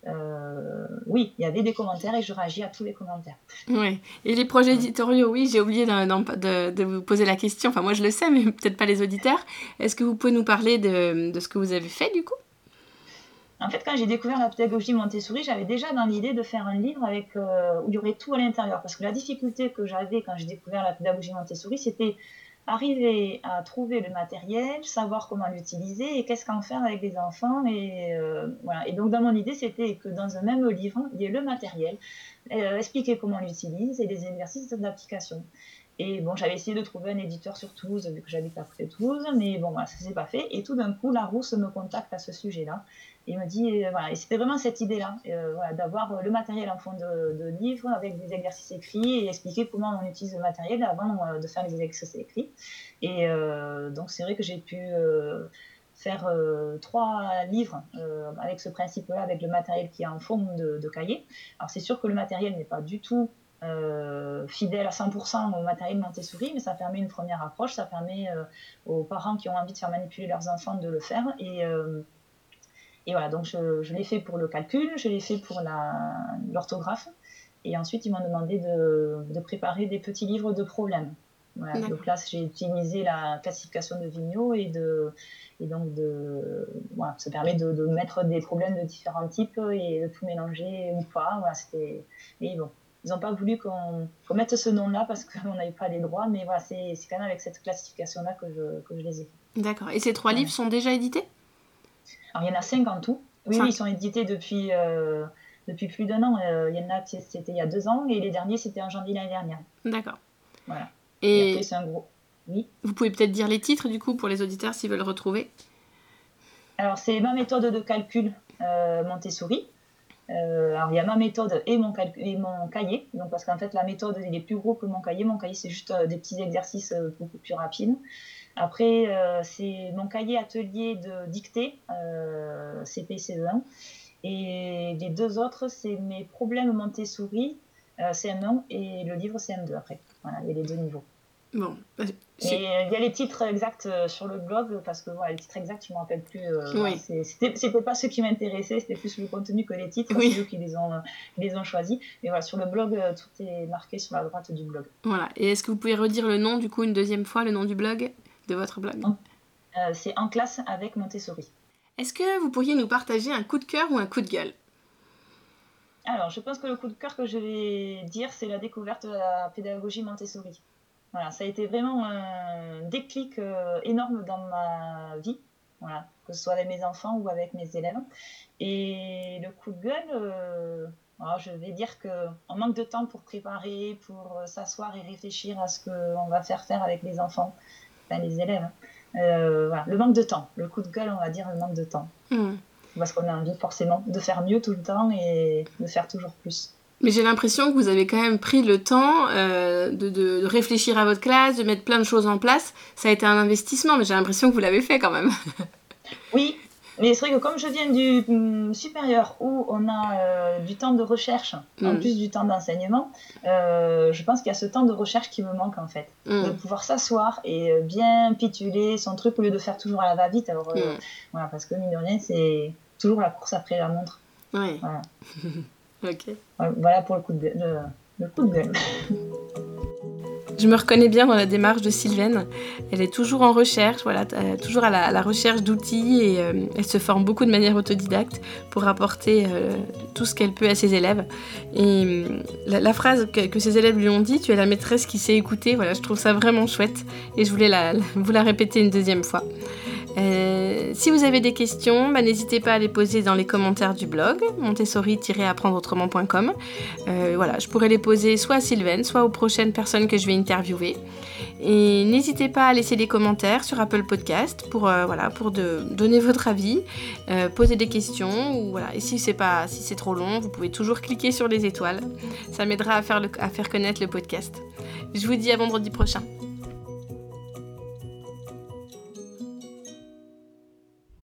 euh, oui, il y avait des commentaires et je réagis à tous les commentaires. Oui. Et les projets éditoriaux, oui, j'ai oublié de, de, vous poser la question. Enfin, moi je le sais, mais [LAUGHS] peut-être pas les auditeurs. Est-ce que vous pouvez nous parler de, de ce que vous avez fait du coup? En fait, quand j'ai découvert la pédagogie Montessori, j'avais déjà dans l'idée de faire un livre avec, euh, où il y aurait tout à l'intérieur. Parce que la difficulté que j'avais quand j'ai découvert la pédagogie Montessori, c'était arriver à trouver le matériel, savoir comment l'utiliser et qu'est-ce qu'en faire avec les enfants. Et, euh, voilà. et donc, dans mon idée, c'était que dans un même livre, il y ait le matériel, euh, expliquer comment on l'utilise et les exercices d'application. Et bon, j'avais essayé de trouver un éditeur sur Toulouse, vu que j'habite à côté de Toulouse, mais bon, voilà, ça s'est pas fait. Et tout d'un coup, Larousse me contacte à ce sujet-là. Et il me dit, euh, voilà, et c'était vraiment cette idée-là, euh, voilà, d'avoir le matériel en fond de, de, livre avec des exercices écrits et expliquer comment on utilise le matériel avant euh, de faire les exercices écrits. Et donc, c'est vrai que j'ai pu faire trois livres avec ce principe-là, avec le matériel qui est en forme de, de cahier. Alors, c'est sûr que le matériel n'est pas du tout fidèle à 100% au matériel Montessori, mais ça permet une première approche, ça permet aux parents qui ont envie de faire manipuler leurs enfants de le faire. Et, et voilà, donc je, l'ai fait pour le calcul, je l'ai fait pour l'orthographe. Et ensuite, ils m'ont demandé de, préparer des petits livres de problèmes. Donc là, j'ai utilisé la classification de Vigneault et de et donc de voilà, ça permet de, de, mettre des problèmes de différents types et de tout mélanger ou pas. Voilà, c'était et bon, ils n'ont pas voulu qu'on mette ce nom-là parce [LAUGHS] qu'on n'avait pas les droits, mais voilà, c'est quand même avec cette classification-là que je, que je les ai fait. D'accord. Et ces trois livres sont déjà édités? Alors il y en a cinq en tout. Oui, ils sont édités depuis. Euh, depuis plus d'un an. Euh, il y en a, c'était il y a deux ans, et les derniers, c'était en janvier l'année dernière. D'accord. Voilà. Et, c'est un gros. Oui. Vous pouvez peut-être dire les titres, du coup, pour les auditeurs s'ils veulent retrouver? Alors, c'est ma méthode de calcul euh, Montessori. Euh, alors, il y a ma méthode et mon, et mon cahier. Donc, parce qu'en fait, la méthode, il est plus gros que mon cahier. Mon cahier, c'est juste des petits exercices beaucoup plus rapides. Après, c'est mon cahier atelier de dictée, CP-CE1. Et les deux autres, c'est mes problèmes Montessori, euh, CM1, et le livre CM2 après. Voilà, il y a les deux niveaux. Bon. Bah, et il y a les titres exacts euh, sur le blog, parce que voilà, les titres exacts, je ne me rappelle plus. Euh, oui. C'était pas ceux qui m'intéressaient, c'était plus le contenu que les titres, oui. c'est eux qui les ont, les ont choisis. Mais voilà, sur le blog, euh, tout est marqué sur la droite du blog. Voilà. Et est-ce que vous pouvez redire le nom, du coup, une deuxième fois, le nom du blog, de votre blog C'est En classe avec Montessori. Est-ce que vous pourriez nous partager un coup de cœur ou un coup de gueule? Alors, je pense que le coup de cœur que je vais dire, c'est la découverte de la pédagogie Montessori. Voilà, ça a été vraiment un déclic euh, énorme dans ma vie, voilà, que ce soit avec mes enfants ou avec mes élèves. Et le coup de gueule, euh, je vais dire qu'on manque de temps pour préparer, pour euh, s'asseoir et réfléchir à ce qu'on va faire faire avec les enfants, enfin les élèves. Hein. Euh, voilà, le manque de temps. Le coup de gueule, on va dire le manque de temps. Parce qu'on a envie forcément de faire mieux tout le temps et de faire toujours plus. Mais j'ai l'impression que vous avez quand même pris le temps euh, de, de, réfléchir à votre classe, de mettre plein de choses en place. Ça a été un investissement, mais j'ai l'impression que vous l'avez fait quand même. [LAUGHS] oui, mais c'est vrai que comme je viens du hum, supérieur où on a euh, du temps de recherche, en mm. plus du temps d'enseignement, euh, je pense qu'il y a ce temps de recherche qui me manque en fait. Mm. De pouvoir s'asseoir et euh, bien pituler son truc au lieu de faire toujours à la va-vite. Alors, mm. voilà, parce que mine de rien, c'est toujours la course après la montre. Oui. Voilà. [LAUGHS] ok. Voilà pour le coup de, le, le coup de gueule. [LAUGHS] Je me reconnais bien dans la démarche de Sylvaine. Elle est toujours en recherche, voilà, euh, toujours à la, recherche d'outils et euh, elle se forme beaucoup de manière autodidacte pour apporter euh, tout ce qu'elle peut à ses élèves. Et la, phrase que, ses élèves lui ont dit, tu es la maîtresse qui sait écouter, voilà, je trouve ça vraiment chouette et je voulais vous la répéter une deuxième fois. Euh, si vous avez des questions, bah, n'hésitez pas à les poser dans les commentaires du blog montessori-apprendreautrement.com. Euh, voilà, je pourrais les poser soit à Sylvain, soit aux prochaines personnes que je vais interviewer. Et n'hésitez pas à laisser des commentaires sur Apple Podcast pour, euh, voilà, pour donner votre avis, poser des questions. Voilà. Et si c'est pas si c'est trop long, vous pouvez toujours cliquer sur les étoiles. Ça m'aidera à faire connaître le podcast. Je vous dis à vendredi prochain.